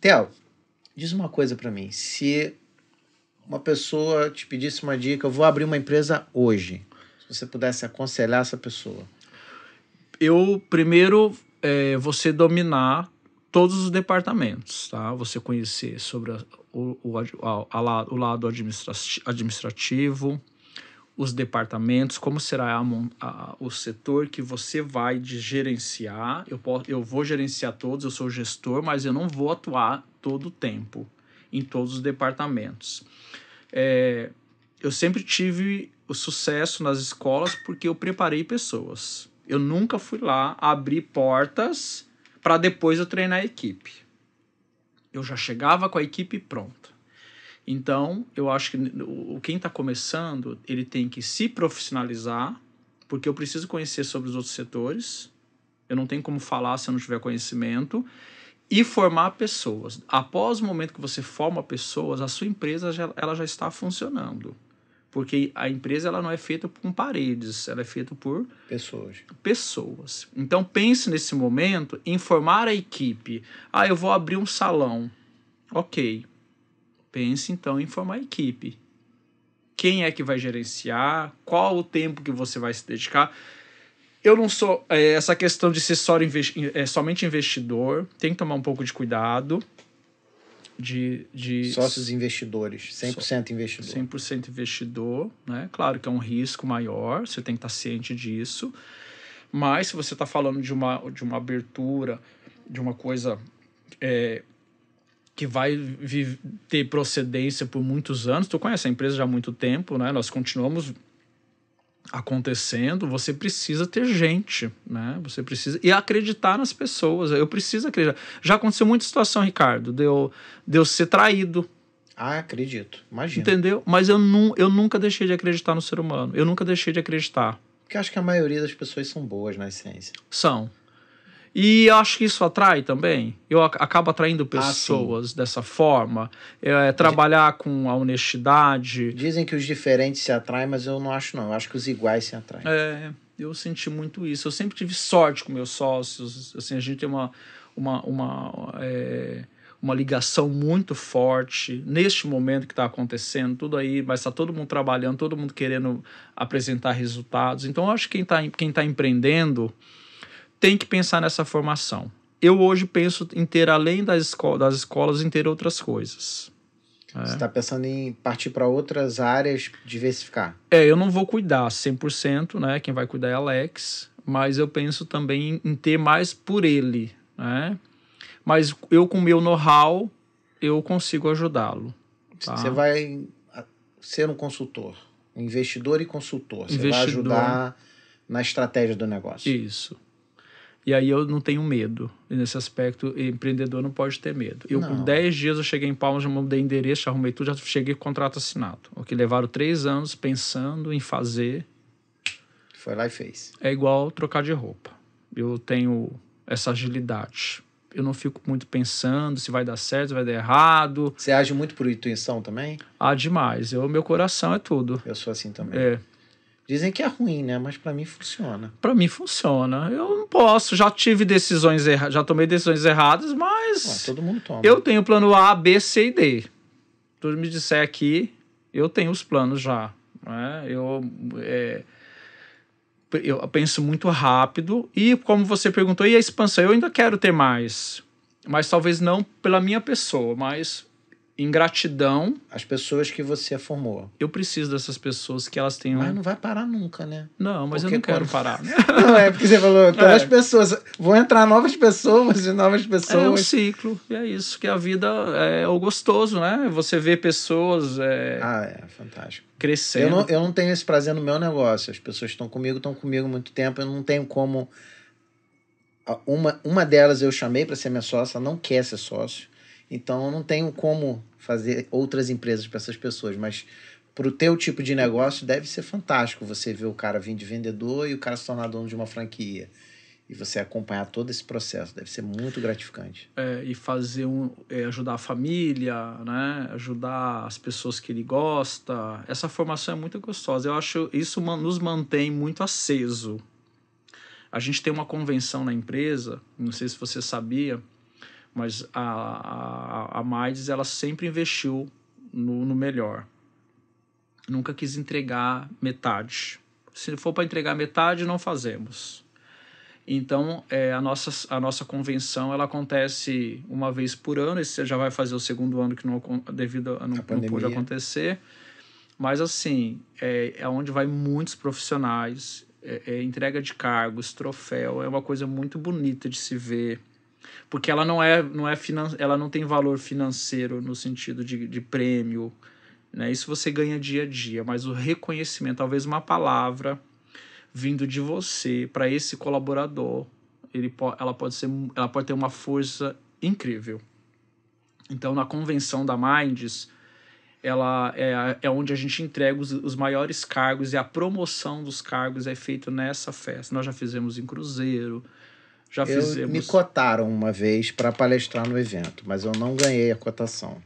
Theo, diz uma coisa para mim. Se uma pessoa te pedisse uma dica, eu vou abrir uma empresa hoje. Se você pudesse aconselhar essa pessoa. Eu, primeiro, é, você dominar todos os departamentos, tá? Você conhecer sobre a- o, o, a- a o lado administrati- administrativo, os departamentos, como será a a- o setor que você vai gerenciar. Eu, posso, eu vou gerenciar todos, eu sou gestor, mas eu não vou atuar todo o tempo em todos os departamentos. É, eu sempre tive o sucesso nas escolas porque eu preparei pessoas. Eu nunca fui lá abrir portas para depois eu treinar a equipe. Eu já chegava com a equipe pronta. Então, eu acho que o quem está começando, ele tem que se profissionalizar, porque eu preciso conhecer sobre os outros setores. Eu não tenho como falar se eu não tiver conhecimento e formar pessoas. Após o momento que você forma pessoas, a sua empresa já, ela já está funcionando. Porque a empresa ela não é feita com paredes, ela é feita por pessoas. Pessoas. Então pense nesse momento em formar a equipe. Ah, eu vou abrir um salão. OK. Pense então em formar a equipe. Quem é que vai gerenciar? Qual o tempo que você vai se dedicar? Eu não sou. É, essa questão de ser só investi é, somente investidor, tem que tomar um pouco de cuidado. De, de Sócios investidores, 100% investidor. 100% investidor, né? Claro que é um risco maior, você tem que estar ciente disso. Mas se você está falando de uma, de uma abertura, de uma coisa é, que vai ter procedência por muitos anos. Tu conhece a empresa já há muito tempo, né? Nós continuamos acontecendo. Você precisa ter gente, né? Você precisa e acreditar nas pessoas. Eu preciso acreditar. Já aconteceu muita situação, Ricardo, de eu, de eu ser traído. Ah, acredito. Imagina. Entendeu? Mas eu, nu, eu nunca deixei de acreditar no ser humano. Eu nunca deixei de acreditar. Porque acho que a maioria das pessoas são boas na essência. São. E eu acho que isso atrai também. Eu acabo atraindo ah, pessoas ah, dessa forma. É, trabalhar com a honestidade. Dizem que os diferentes se atraem, mas eu não acho, não. Eu acho que os iguais se atraem. É, eu senti muito isso. Eu sempre tive sorte com meus sócios. Assim, a gente tem uma, uma, uma, é, uma ligação muito forte neste momento que está acontecendo. Tudo aí, mas está todo mundo trabalhando, todo mundo querendo apresentar resultados. Então, eu acho que quem está quem tá empreendendo tem que pensar nessa formação. Eu hoje penso em ter, além das, esco das escolas, em ter outras coisas. É. Você está pensando em partir para outras áreas, diversificar? É, eu não vou cuidar 100%, né? Quem vai cuidar é Alex, mas eu penso também em ter mais por ele, né? Mas eu, com o meu know-how, eu consigo ajudá-lo. Tá? Você vai ser um consultor, um investidor e consultor. Você vai ajudar na estratégia do negócio. Isso. E aí eu não tenho medo. E nesse aspecto, empreendedor não pode ter medo. Eu, não. com 10 dias, eu cheguei em Palmas, já mudei endereço, já arrumei tudo, já cheguei com contrato assinado. O que levaram três anos pensando em fazer. Foi lá e fez. É igual trocar de roupa. Eu tenho essa agilidade. Eu não fico muito pensando se vai dar certo, se vai dar errado. Você age muito por intuição também? Ah, demais. Eu, meu coração é tudo. Eu sou assim também. É. Dizem que é ruim, né? Mas para mim funciona. Para mim funciona. Eu não posso, já tive decisões erradas, já tomei decisões erradas, mas Ué, todo mundo toma. Eu tenho plano A, B, C e D. Tudo me disser aqui, eu tenho os planos já. Né? Eu, é, eu penso muito rápido e como você perguntou, e a expansão? Eu ainda quero ter mais, mas talvez não pela minha pessoa, mas ingratidão. As pessoas que você formou. Eu preciso dessas pessoas que elas tenham. Mas não vai parar nunca, né? Não, mas porque eu não quero quando... parar. não, é porque você falou, então é. as pessoas. Vão entrar novas pessoas e novas pessoas. É um ciclo. E é isso que a vida é o gostoso, né? Você vê pessoas. É... Ah, é, fantástico. Crescendo. Eu não, eu não tenho esse prazer no meu negócio. As pessoas estão comigo, estão comigo há muito tempo. Eu não tenho como. Uma, uma delas eu chamei para ser minha sócia, ela não quer ser sócio então eu não tenho como fazer outras empresas para essas pessoas, mas para o teu tipo de negócio deve ser fantástico você ver o cara vir de vendedor e o cara se tornar dono de uma franquia. E você acompanhar todo esse processo deve ser muito gratificante. É, e fazer um é, ajudar a família né? Ajudar as pessoas que ele gosta. Essa formação é muito gostosa. Eu acho isso nos mantém muito aceso. A gente tem uma convenção na empresa não sei se você sabia mas a, a, a Maides, ela sempre investiu no, no melhor. Nunca quis entregar metade. Se for para entregar metade, não fazemos. Então, é, a, nossa, a nossa convenção ela acontece uma vez por ano. Esse já vai fazer o segundo ano que não, devido a não, a não pôde acontecer. Mas, assim, é, é onde vai muitos profissionais. É, é, entrega de cargos, troféu. É uma coisa muito bonita de se ver porque ela não é, não é finan ela não tem valor financeiro no sentido de, de prêmio, né? Isso você ganha dia a dia, mas o reconhecimento, talvez uma palavra vindo de você para esse colaborador, ele po ela pode ser, ela pode ter uma força incrível. Então, na convenção da Minds, ela é, é onde a gente entrega os, os maiores cargos e a promoção dos cargos é feita nessa festa. Nós já fizemos em Cruzeiro, já eu, fizemos. Me cotaram uma vez para palestrar no evento, mas eu não ganhei a cotação.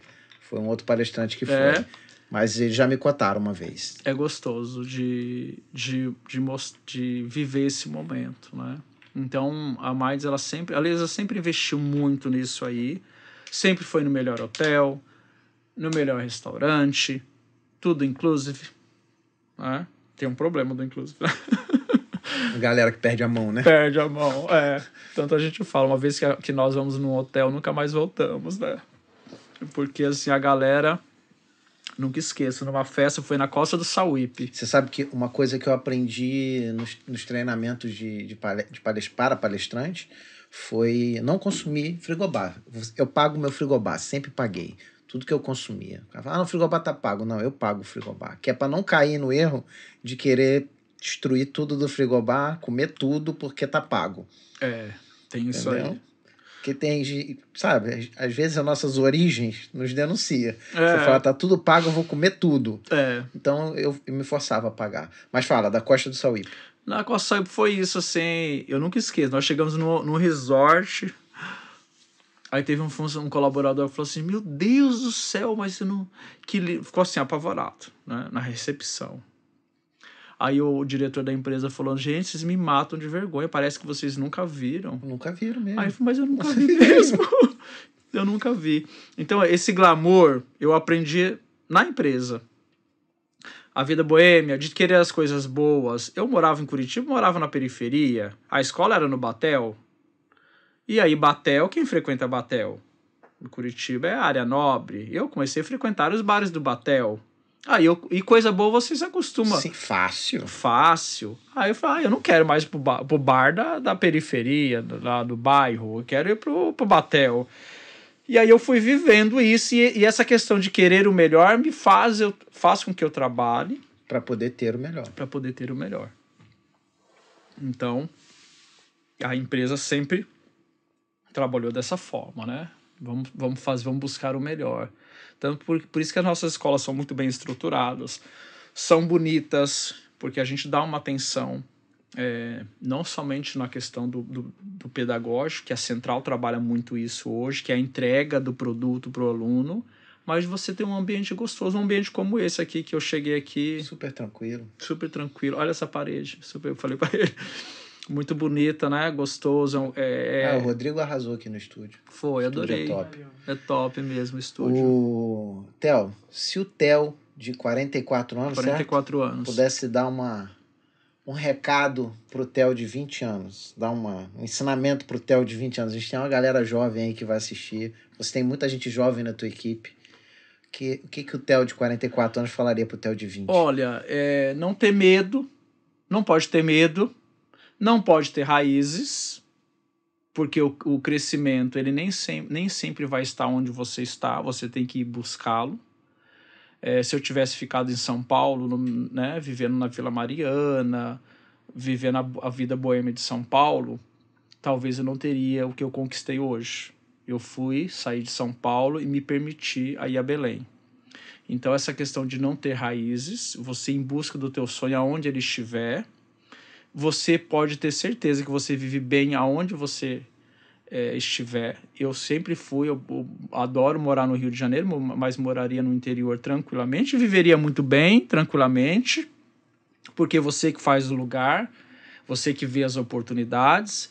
Foi um outro palestrante que foi. É. Mas eles já me cotaram uma vez. É gostoso de, de, de, de viver esse momento, né? Então, a Minds, ela sempre... A Lisa sempre investiu muito nisso aí. Sempre foi no melhor hotel, no melhor restaurante, tudo inclusive. Né? Tem um problema do inclusive. Galera que perde a mão, né? Perde a mão, é. Tanto a gente fala, uma vez que, que nós vamos num hotel, nunca mais voltamos, né? Porque, assim, a galera Nunca esqueço, numa festa, foi na Costa do Sauípe. Você sabe que uma coisa que eu aprendi nos, nos treinamentos de, de, de palest, para palestrante foi não consumir frigobar. Eu pago meu frigobar, sempre paguei. Tudo que eu consumia. Ah, não, o frigobar tá pago. Não, eu pago o frigobar. Que é para não cair no erro de querer destruir tudo do frigobar, comer tudo porque tá pago. É, tem isso Entendeu? aí. Porque tem, sabe, às vezes as nossas origens nos denuncia. É. Você fala, tá tudo pago, eu vou comer tudo. É. Então eu, eu me forçava a pagar. Mas fala, da Costa do Sauípe. Na Costa do Sauípe foi isso, assim, eu nunca esqueço. Nós chegamos no, no resort, aí teve um, um colaborador que falou assim, meu Deus do céu, mas você não... Que ficou assim, apavorado, né, na recepção. Aí o diretor da empresa falou: gente, vocês me matam de vergonha, parece que vocês nunca viram. Nunca viram mesmo. Aí eu falei, mas eu nunca vi mesmo. eu nunca vi. Então, esse glamour eu aprendi na empresa. A vida boêmia, de querer as coisas boas. Eu morava em Curitiba, morava na periferia. A escola era no Batel. E aí, Batel, quem frequenta Batel? Curitiba é área nobre. Eu comecei a frequentar os bares do Batel. Aí eu, e coisa boa você se acostuma. Sim, fácil. Fácil. Aí eu falei, ah, eu não quero mais pro bar, pro bar da, da periferia, lá do bairro, eu quero ir pro, pro Batel. E aí eu fui vivendo isso, e, e essa questão de querer o melhor me faz, eu, faz com que eu trabalhe. Para poder ter o melhor. Para poder ter o melhor. Então, a empresa sempre trabalhou dessa forma, né? Vamos, vamos fazer, vamos buscar o melhor. Então, por, por isso que as nossas escolas são muito bem estruturadas, são bonitas, porque a gente dá uma atenção é, não somente na questão do, do, do, pedagógico, que a central trabalha muito isso hoje, que é a entrega do produto para o aluno, mas você tem um ambiente gostoso, um ambiente como esse aqui, que eu cheguei aqui. Super tranquilo. Super tranquilo. Olha essa parede. Super, eu falei para ele muito bonita, né? Gostoso. É, é... Ah, o Rodrigo arrasou aqui no estúdio. Foi, adorei. É top. É top mesmo o estúdio. O Theo, se o Theo de 44 anos, 44 certo? anos. pudesse dar uma um recado pro Theo de 20 anos, dar uma, um ensinamento pro Theo de 20 anos. A gente tem uma galera jovem aí que vai assistir. Você tem muita gente jovem na tua equipe. Que, o que, que o Theo de 44 anos falaria pro Theo de 20? Olha, é, não ter medo, não pode ter medo, não pode ter raízes, porque o, o crescimento ele nem, sem, nem sempre vai estar onde você está, você tem que ir buscá-lo. É, se eu tivesse ficado em São Paulo, no, né, vivendo na Vila Mariana, vivendo a, a vida boêmia de São Paulo, talvez eu não teria o que eu conquistei hoje. Eu fui, saí de São Paulo e me permiti a ir a Belém. Então essa questão de não ter raízes, você em busca do teu sonho aonde ele estiver, você pode ter certeza que você vive bem aonde você é, estiver. Eu sempre fui, eu, eu, adoro morar no Rio de Janeiro, mas moraria no interior tranquilamente, viveria muito bem, tranquilamente, porque você que faz o lugar, você que vê as oportunidades.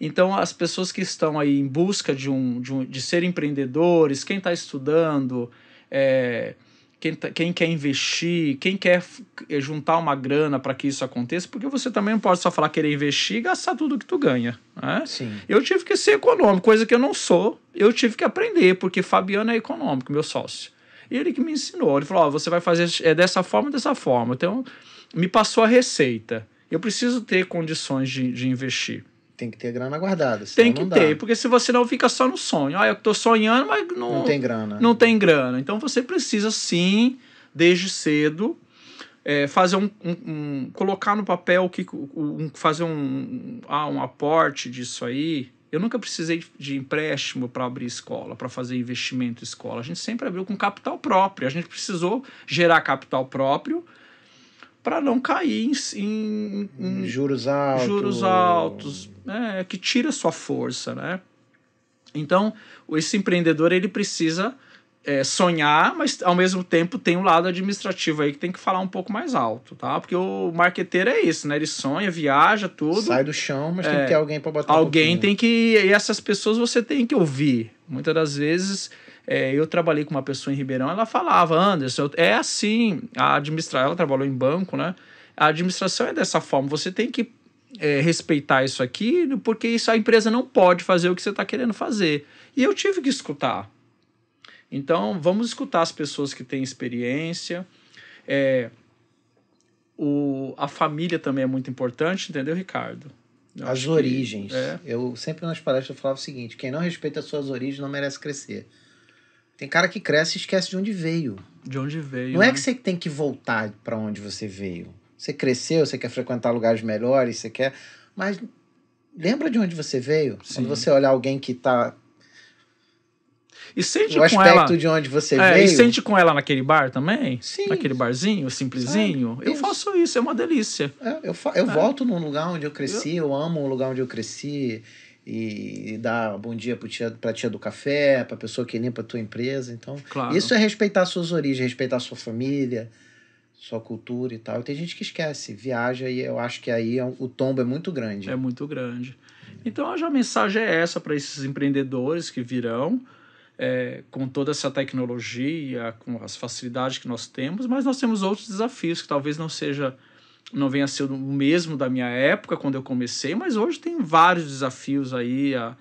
Então, as pessoas que estão aí em busca de, um, de, um, de ser empreendedores, quem está estudando, é, quem, tá, quem quer investir, quem quer eh, juntar uma grana para que isso aconteça, porque você também não pode só falar querer investir e gastar tudo que tu ganha. Né? Sim. Eu tive que ser econômico, coisa que eu não sou. Eu tive que aprender, porque Fabiano é econômico, meu sócio. E ele que me ensinou. Ele falou: oh, você vai fazer é dessa forma, dessa forma. Então, me passou a receita. Eu preciso ter condições de, de investir. Tem que ter grana guardada. Tem que ter, porque se você não fica só no sonho. Ah, eu tô sonhando, mas não, não tem grana. Não tem grana. Então você precisa sim, desde cedo, é, fazer um, um, um, colocar no papel que um, fazer um, ah, um aporte disso aí Eu nunca precisei de empréstimo para abrir escola, para fazer investimento em escola. A gente sempre abriu com capital próprio. A gente precisou gerar capital próprio para não cair em, em, em, juros altos. Juros altos, é, que tira sua força, né? Então, esse empreendedor ele precisa é, sonhar, mas ao mesmo tempo tem um lado administrativo aí que tem que falar um pouco mais alto, tá? Porque o marqueteiro é isso, né? Ele sonha, viaja, tudo. Sai do chão, mas é, tem que ter alguém para botar Alguém um tem que. E essas pessoas você tem que ouvir. Muitas das vezes. É, eu trabalhei com uma pessoa em Ribeirão, ela falava, Anderson, é assim, a administração, ela trabalhou em banco, né? A administração é dessa forma, você tem que é, respeitar isso aqui, porque isso a empresa não pode fazer o que você está querendo fazer. E eu tive que escutar. Então, vamos escutar as pessoas que têm experiência. É, o, a família também é muito importante, entendeu, Ricardo? Eu as origens. Que, é. Eu sempre nas palestras eu falava o seguinte: quem não respeita as suas origens não merece crescer. Tem cara que cresce e esquece de onde veio. De onde veio. Não é né? é que você tem que voltar para onde você veio. Você cresceu, você quer frequentar lugares melhores, você quer. Mas lembra de onde você veio? Sim. Quando você olhar alguém que está e sente o com ela. aspecto de onde você é, veio. E sente com ela naquele bar também? Sim. Naquele barzinho, simplesinho. eu isso. faço isso, é uma delícia. É, eu fa eu é. volto num lugar onde eu cresci, eu... eu amo o lugar onde eu cresci. E, e dar bom dia para tia, pra tia do café, para pessoa que limpa a tua empresa. Então, claro. isso é respeitar suas origens, respeitar sua família, sua cultura e tal. E tem gente que esquece, viaja e eu acho que aí é o tombo é muito grande. É muito grande. Então, a mensagem é essa para esses empreendedores que virão é, com toda essa tecnologia, com as facilidades que nós temos, mas nós temos outros desafios que talvez não seja não venha a ser o mesmo da minha época quando eu comecei, mas hoje tem vários desafios aí a,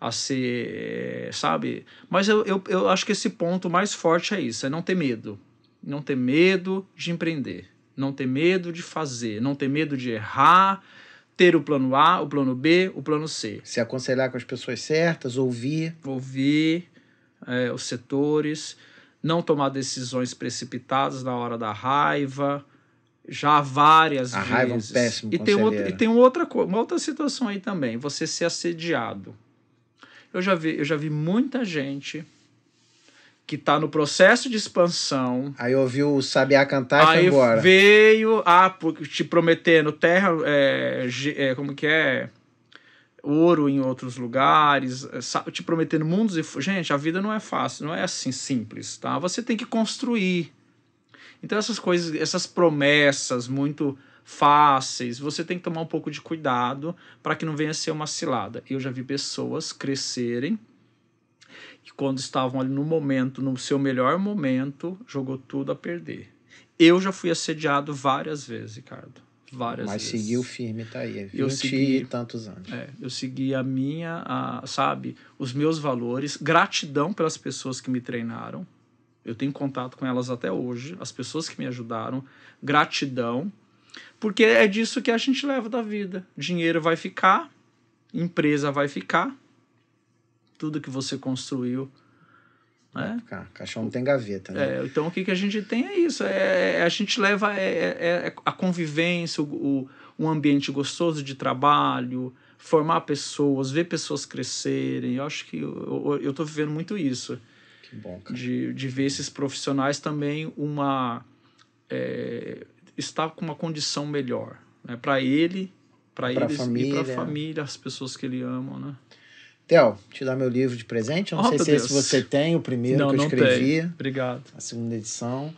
a ser, sabe? Mas eu, eu, eu acho que esse ponto mais forte é isso, é não ter medo. Não ter medo de empreender, não ter medo de fazer, não ter medo de errar, ter o plano A, o plano B, o plano C. Se aconselhar com as pessoas certas, ouvir. Ouvir, é, os setores, não tomar decisões precipitadas na hora da raiva, já várias a vezes. raiva é um péssimo e tem, outro, e tem outra, uma outra situação aí também, você ser assediado. Eu já vi, eu já vi muita gente que está no processo de expansão. Aí ouviu o Sabiá cantar e foi embora. veio, ah, te prometendo terra, é, é, como que é? ouro em outros lugares, eh, te prometendo mundos e gente, a vida não é fácil, não é assim simples, tá? Você tem que construir. Então essas coisas, essas promessas muito fáceis, você tem que tomar um pouco de cuidado para que não venha a ser uma cilada. Eu já vi pessoas crescerem e quando estavam ali no momento, no seu melhor momento, jogou tudo a perder. Eu já fui assediado várias vezes, Ricardo várias Mas vezes. seguiu firme, tá aí. 20 eu segui, e tantos anos. É, eu segui a minha, a, sabe, os meus valores, gratidão pelas pessoas que me treinaram. Eu tenho contato com elas até hoje, as pessoas que me ajudaram, gratidão, porque é disso que a gente leva da vida. Dinheiro vai ficar, empresa vai ficar, tudo que você construiu né? Caixão não tem gaveta, né? É, então o que, que a gente tem é isso. É, é a gente leva é, é, é a convivência, o, o, um ambiente gostoso de trabalho, formar pessoas, ver pessoas crescerem. Eu acho que eu, tô vivendo muito isso. Que bom, cara. De, de ver esses profissionais também uma. É, estar com uma condição melhor. Né? Para ele, para eles família. e para a família, as pessoas que ele ama, né? Theo, te dar meu livro de presente. Eu não oh, sei se Deus. esse você tem, o primeiro não, que eu escrevi. Obrigado. A segunda edição.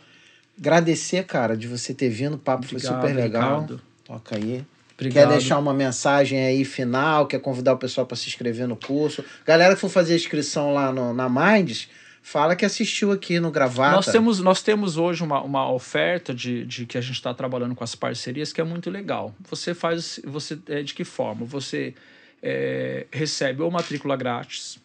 Agradecer, cara, de você ter vindo. O papo Obrigado, foi super legal. Ricardo. Toca aí. Obrigado. Quer deixar uma mensagem aí final? Quer convidar o pessoal para se inscrever no curso? Galera que for fazer a inscrição lá no, na Minds, fala que assistiu aqui no Gravata. Nós temos, nós temos hoje uma, uma oferta de, de que a gente está trabalhando com as parcerias que é muito legal. Você faz. Você, é, de que forma? Você é, recebe ou matrícula grátis,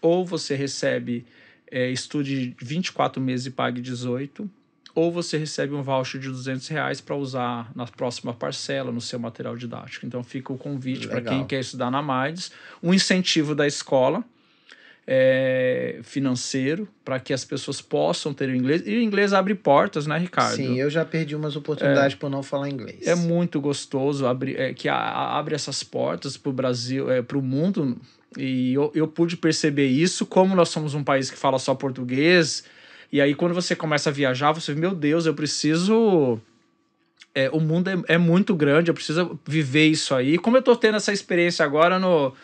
ou você recebe é, estude 24 meses e pague 18, ou você recebe um voucher de 200 reais para usar na próxima parcela no seu material didático. Então fica o convite para quem quer estudar na MAIDES, um incentivo da escola é, financeiro para que as pessoas possam ter o inglês. E o inglês abre portas, né, Ricardo? Sim, eu já perdi umas oportunidades é, por não falar inglês. É muito gostoso abrir, é, que a, abre essas portas para o Brasil, é, para o mundo E eu, eu pude perceber isso, como nós somos um país que fala só português. E aí, quando você começa a viajar, você meu Deus, eu preciso. É, o mundo é, é muito grande, eu preciso viver isso aí. Como eu tô tendo essa experiência agora no,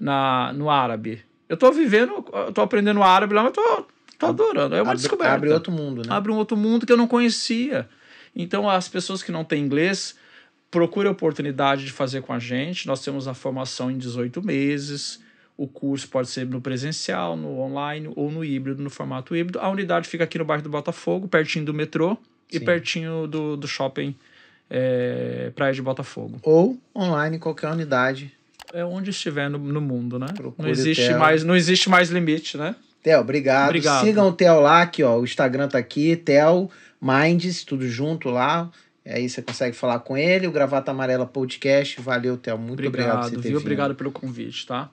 na, no árabe. Eu tô vivendo, eu tô aprendendo árabe lá, mas tô, tô adorando. É uma abre, descoberta. Abre outro mundo, né? Abre um outro mundo que eu não conhecia. Então, as pessoas que não têm inglês, procure a oportunidade de fazer com a gente. Nós temos a formação em 18 meses. O curso pode ser no presencial, no online ou no híbrido, no formato híbrido. A unidade fica aqui no bairro do Botafogo, pertinho do metrô Sim. e pertinho do, do shopping é, Praia de Botafogo. Ou online qualquer unidade. É onde estiver no, no mundo, né? não existe, mais, não existe mais limite, né? Theo, obrigado. obrigado. Sigam o Theo lá, aqui, ó. O Instagram tá aqui, Theo Minds, tudo junto lá. Aí você consegue falar com ele. O Gravata Amarela Podcast. Valeu, Theo. Muito obrigado, obrigado por viu? Obrigado pelo convite, tá?